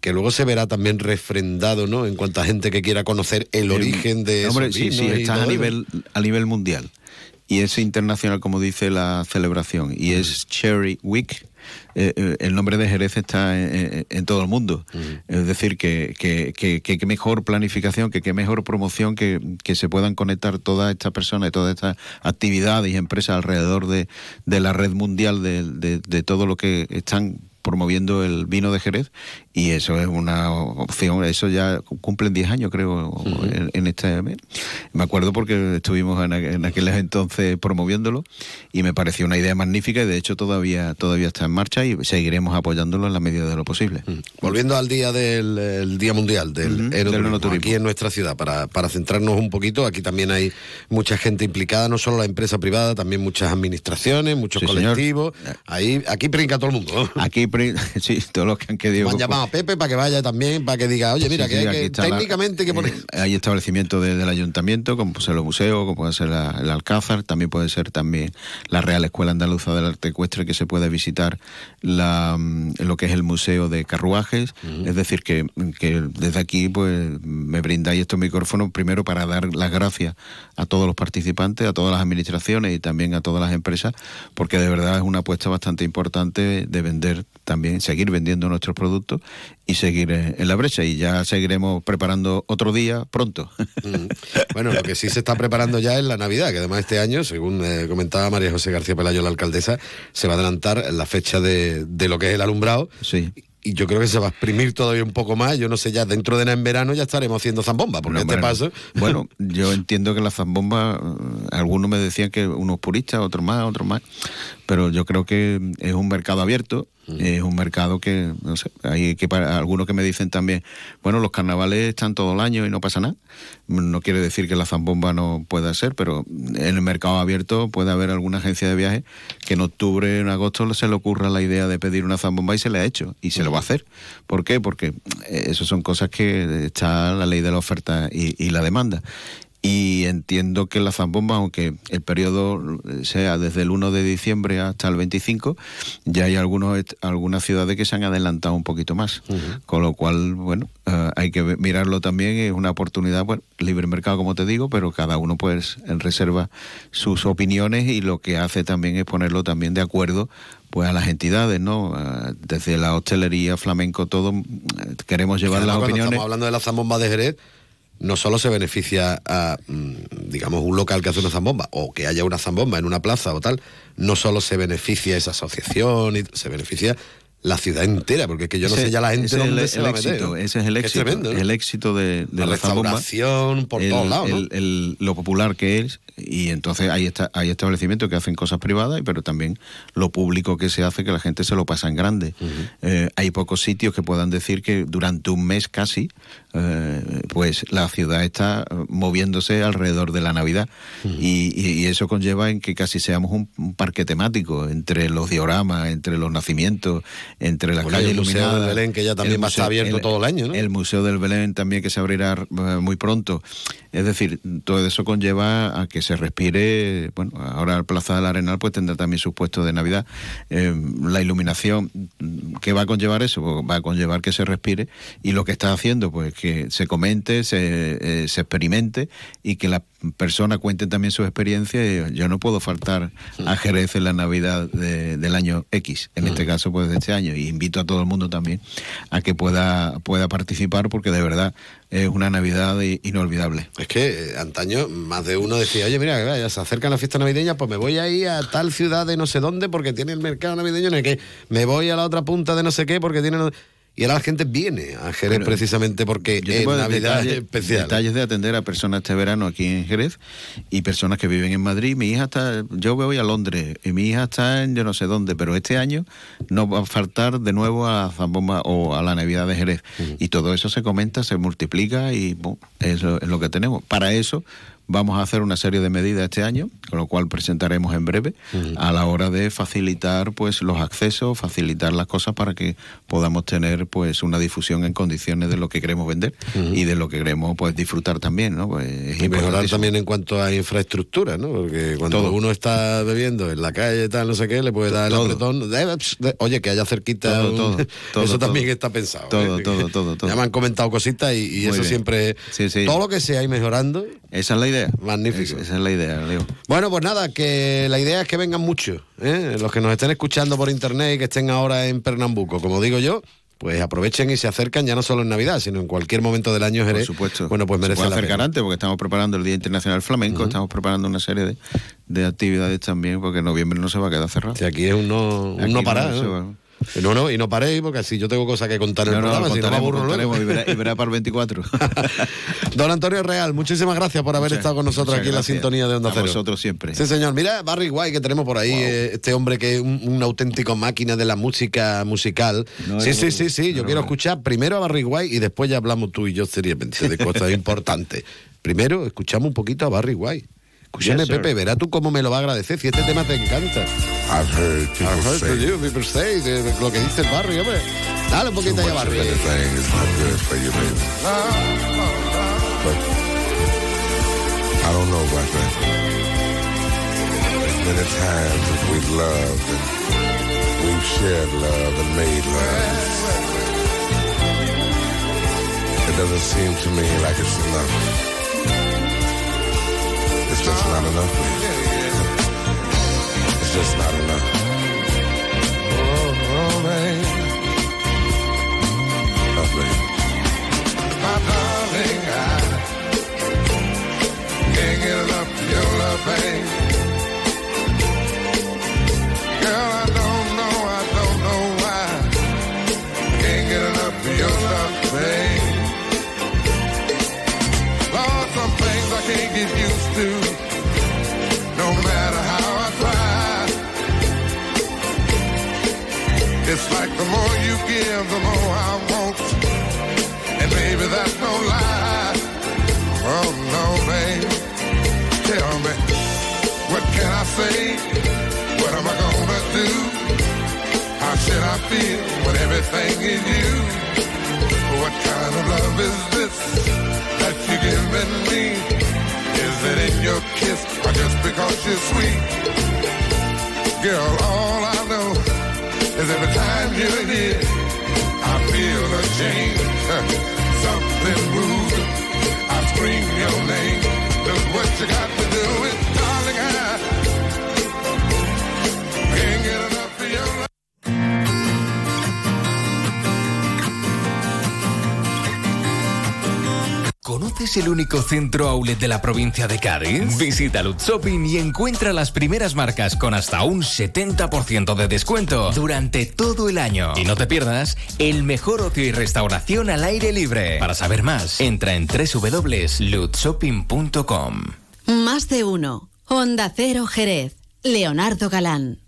que luego se verá también refrendado, ¿no? En cuanto a gente que quiera conocer el Eh, origen de Hombre, esos sí, sí, vinos estás nivel, a nivel mundial. Y es internacional, como dice la celebración. Y es Cherry Week. Eh, eh, el nombre de Jerez está en, en- en todo el mundo. Es decir, que, que, que, que qué mejor planificación, que qué mejor promoción que, que se puedan conectar todas estas personas y todas estas actividades y empresas alrededor de, de la red mundial de, de- de todo lo que están promoviendo el vino de Jerez y eso es una opción, eso ya cumplen 10 años creo en, este mes. Me acuerdo porque estuvimos en, aquel entonces promoviéndolo y me pareció una idea magnífica y de hecho todavía, todavía está en marcha y seguiremos apoyándolo en la medida de lo posible. Volviendo al día del Día Mundial del uh aquí en nuestra ciudad, para, para centrarnos un poquito, aquí también hay mucha gente implicada, no solo la empresa privada, también muchas administraciones, muchos colectivos. Ahí, aquí brinca todo el mundo. Aquí, sí, todos los que han querido a Pepe para que vaya también, para que diga, oye, mira, que, técnicamente que poner... Eh, hay establecimientos del ayuntamiento, como puede ser los museos, como puede ser el Alcázar, también puede ser también la Real Escuela Andaluza del Arte Ecuestre, que se puede visitar la, mm, lo que es el Museo de Carruajes. Es decir, que, que desde aquí pues me brindáis estos micrófonos primero para dar las gracias a todos los participantes, a todas las administraciones y también a todas las empresas, porque de verdad es una apuesta bastante importante de vender también, seguir vendiendo nuestros productos y seguir en la brecha. Y ya seguiremos preparando otro día pronto. Mm. Bueno, lo que sí se está preparando ya es la Navidad, que además este año, según eh, comentaba María José García Pelayo, la alcaldesa, se va a adelantar la fecha de, de lo que es el alumbrado. Sí y yo creo que se va a exprimir todavía un poco más. Yo no sé, ya dentro de nada en verano ya estaremos haciendo zambomba, porque este paso. Bueno, yo entiendo que la zambomba, eh, algunos me decían que unos puristas, otros más, otros más, pero yo creo que es un mercado abierto es un mercado que, no sé, hay que para, algunos que me dicen también, bueno, los carnavales están todo el año y no pasa nada. No quiere decir que la zambomba no pueda ser, pero en el mercado abierto puede haber alguna agencia de viaje que en octubre, en agosto se le ocurra la idea de pedir una zambomba y se le ha hecho y se lo va a hacer. ¿Por qué? Porque eso son cosas que está la ley de la oferta y, y la demanda y entiendo que la zambomba, aunque el periodo sea desde el 1 de diciembre hasta el 25, ya hay algunos, algunas ciudades que se han adelantado un poquito más, con lo cual, bueno, eh, hay que mirarlo también, es una oportunidad, bueno, libre mercado como te digo, pero cada uno pues en reserva sus opiniones y lo que hace también es ponerlo también de acuerdo pues a las entidades, ¿no? Eh, desde la hostelería, flamenco, todo, eh, queremos llevar las opiniones. Estamos hablando de la zambomba de Jerez, no solo se beneficia a, mm, digamos, un local que hace una zambomba o que haya una zambomba en una plaza o tal, no solo se beneficia esa asociación, y se beneficia la ciudad entera, porque es que yo no sé ya la gente dónde se va a meter, Ese es el éxito, el éxito de, la, la restauración por todos lados, lo popular que es y entonces hay, esta, hay establecimientos que hacen cosas privadas, pero también lo público que se hace, que la gente se lo pasa en grande. Eh, hay pocos sitios que puedan decir que durante un mes casi, eh, pues la ciudad está moviéndose alrededor de la Navidad. y, eso conlleva en que casi seamos un, parque temático entre los dioramas, entre los nacimientos, entre las calles iluminadas. El Museo del Belén, que ya también va a estar abierto todo el año, El Museo del Belén también que se abrirá eh, muy pronto. Es decir, todo eso conlleva a que se respire, bueno, ahora el Plaza del Arenal pues tendrá también su puesto de Navidad. Eh, la iluminación, ¿qué va a conllevar eso? Pues va a conllevar que se respire y lo que está haciendo pues que se comente, se, eh, se experimente y que la personas cuenten también su experiencia. Yo no puedo faltar a Jerez en la Navidad del año X, en este caso pues de este año, y invito a todo el mundo también a que pueda, pueda participar porque de verdad es una Navidad inolvidable. Es que eh, antaño más de uno decía, oye, mira, ya se acerca la fiesta navideña, pues me voy a ir a tal ciudad de no sé dónde porque tiene el mercado navideño en el que me voy a la otra punta de no sé qué porque tiene... Y ahora la gente viene a Jerez precisamente porque es Navidad especial. Detalles de atender a personas este verano aquí en Jerez y personas que viven en Madrid. Mi hija está, yo voy a Londres y mi hija está en yo no sé dónde, pero este año no va a faltar de nuevo a Zambomba o a la Navidad de Jerez. Y todo eso se comenta, se multiplica y eso es lo que tenemos. Para eso Vamos a hacer una serie de medidas este año, con lo cual presentaremos en breve, a la hora de facilitar pues los accesos, facilitar las cosas para que podamos tener pues una difusión en condiciones de lo que queremos vender y de lo que queremos pues disfrutar también, ¿no? Pues, y mejorar también en cuanto a infraestructura, ¿no? Porque cuando uno está bebiendo en la calle tal, no sé qué, le puede dar el apretón, oye, que haya cerquita todo, todo, eso también está pensado. Todo, ¿eh? todo, todo, todo, Ya me han comentado cositas y, eso siempre todo lo que sea ir mejorando. Esa es la idea Magnífico. esa es la idea, Leo. Bueno, pues nada, que la idea es que vengan muchos. ¿eh? Los que nos estén escuchando por internet y que estén ahora en Pernambuco, como digo yo, pues aprovechen y se acercan ya no solo en Navidad, sino en cualquier momento del año Jerez. Por supuesto. Bueno, pues merece se puede acercar antes porque estamos preparando el Día Internacional Flamenco, estamos preparando una serie de, actividades también porque en noviembre no se va a quedar cerrado. Si aquí es un no, parar. No, no, y no paréis, porque así yo tengo cosas que contar en el No, no, programa, si no me contaremos, aburro luego. contaremos, y verá- y verá para el 24. Don Antonio Real, muchísimas gracias por haber Muchas- estado con nosotros aquí en la sintonía de Onda A Cero. vosotros siempre. Sí, señor. Mira, Barry White que tenemos por ahí, eh, este hombre que es un, un auténtico máquina de la música musical. No, sí, sí, sí, sí. Yo quiero escuchar primero a Barry White y después ya hablamos tú y yo seriamente de cosas importantes. Primero, escuchamos un poquito a Barry White. Escúchame, Yes. Pepe, verá tú cómo me lo va a agradecer si este tema te encanta. I've heard people I've heard say you, people say, de lo que dice el Barry, hombre. Dale un poquito too ahí a much of Barry. anything is not good for you, baby. But I don't know about that. There's many times that we've loved and we've shared love and made love. It doesn't seem to me like it's enough. It's just not enough. It's just not enough. Oh, oh, baby. Oh, baby. My darling, I can't get enough of your love, babe. Everything is you? What kind of love is this that you're giving me? Is it in your kiss or just because you're sweet? Girl, all I know is every time you're here, I feel a change. Something moves. I scream your name. Look what you got to do is, ¿Conoces el único centro outlet de la provincia de Cádiz? Visita Lutz Shopping y encuentra las primeras marcas con hasta un 70% de descuento durante todo el año. Y no te pierdas el mejor ocio y restauración al aire libre. Para saber más, entra en www.lutzshopping.com. Más de uno. Honda Cero Jerez. Leonardo Galán.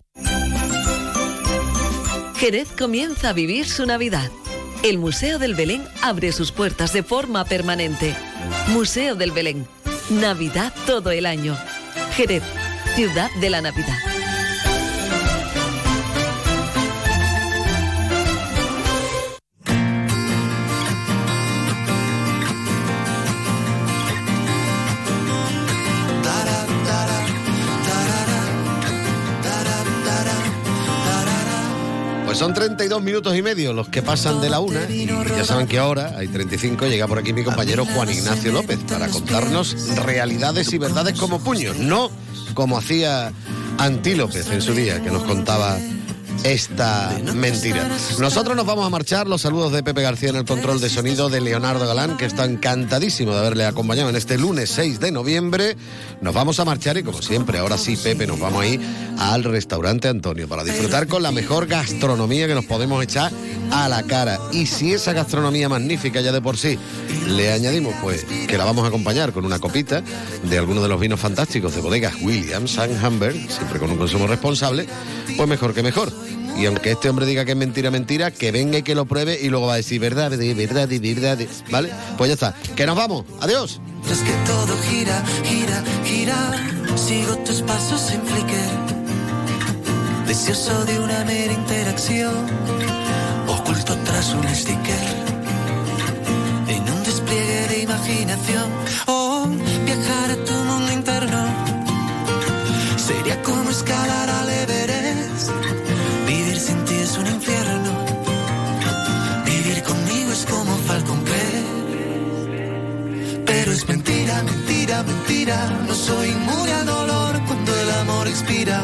Jerez comienza a vivir su Navidad. El Museo del Belén abre sus puertas de forma permanente. Museo del Belén. Navidad todo el año. Jerez, ciudad de la Navidad. Pues son 32 minutos y medio los que pasan de la una y ya saben que ahora hay 35 llega por aquí mi compañero Juan Ignacio López para contarnos realidades y verdades como puños, no como hacía Antí López en su día que nos contaba esta mentira. Nosotros nos vamos a marchar, los saludos de Pepe García en el control de sonido de Leonardo Galán, que está encantadísimo de haberle acompañado en este lunes 6 de noviembre. Nos vamos a marchar y como siempre, ahora sí, Pepe, nos vamos a ir al restaurante Antonio para disfrutar con la mejor gastronomía que nos podemos echar a la cara. Y si esa gastronomía magnífica ya de por sí le añadimos, pues que la vamos a acompañar con una copita de alguno de los vinos fantásticos de bodegas Williams and Humber, siempre con un consumo responsable, pues mejor que mejor. Y aunque este hombre diga que es mentira, mentira, que venga y que lo pruebe y luego va a decir verdad, verdad, verdad, de-". ¿vale? Pues ya está. Que nos vamos. Adiós. Es que todo gira, gira, gira. Sigo tus pasos sin flicker. Deseoso de una mera interacción. Oculto tras un sticker. En un despliegue de imaginación. Oh, viajar a tu mundo interno. Sería como escalar al mentira. No soy inmune al dolor cuando el amor expira.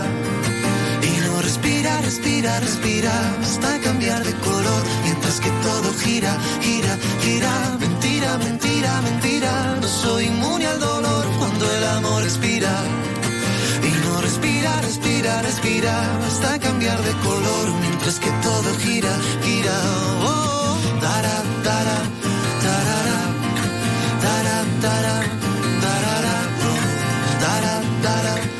Y no respira, respira, respira. Hasta cambiar de color. Mientras que todo gira, gira, gira. Mentira, mentira, mentira. No soy inmune al dolor cuando el amor expira. Y no respira, respira, respira. Hasta cambiar de color. Mientras que todo gira. gira. Oh, dara, darara, dara, dara, darara, da da da da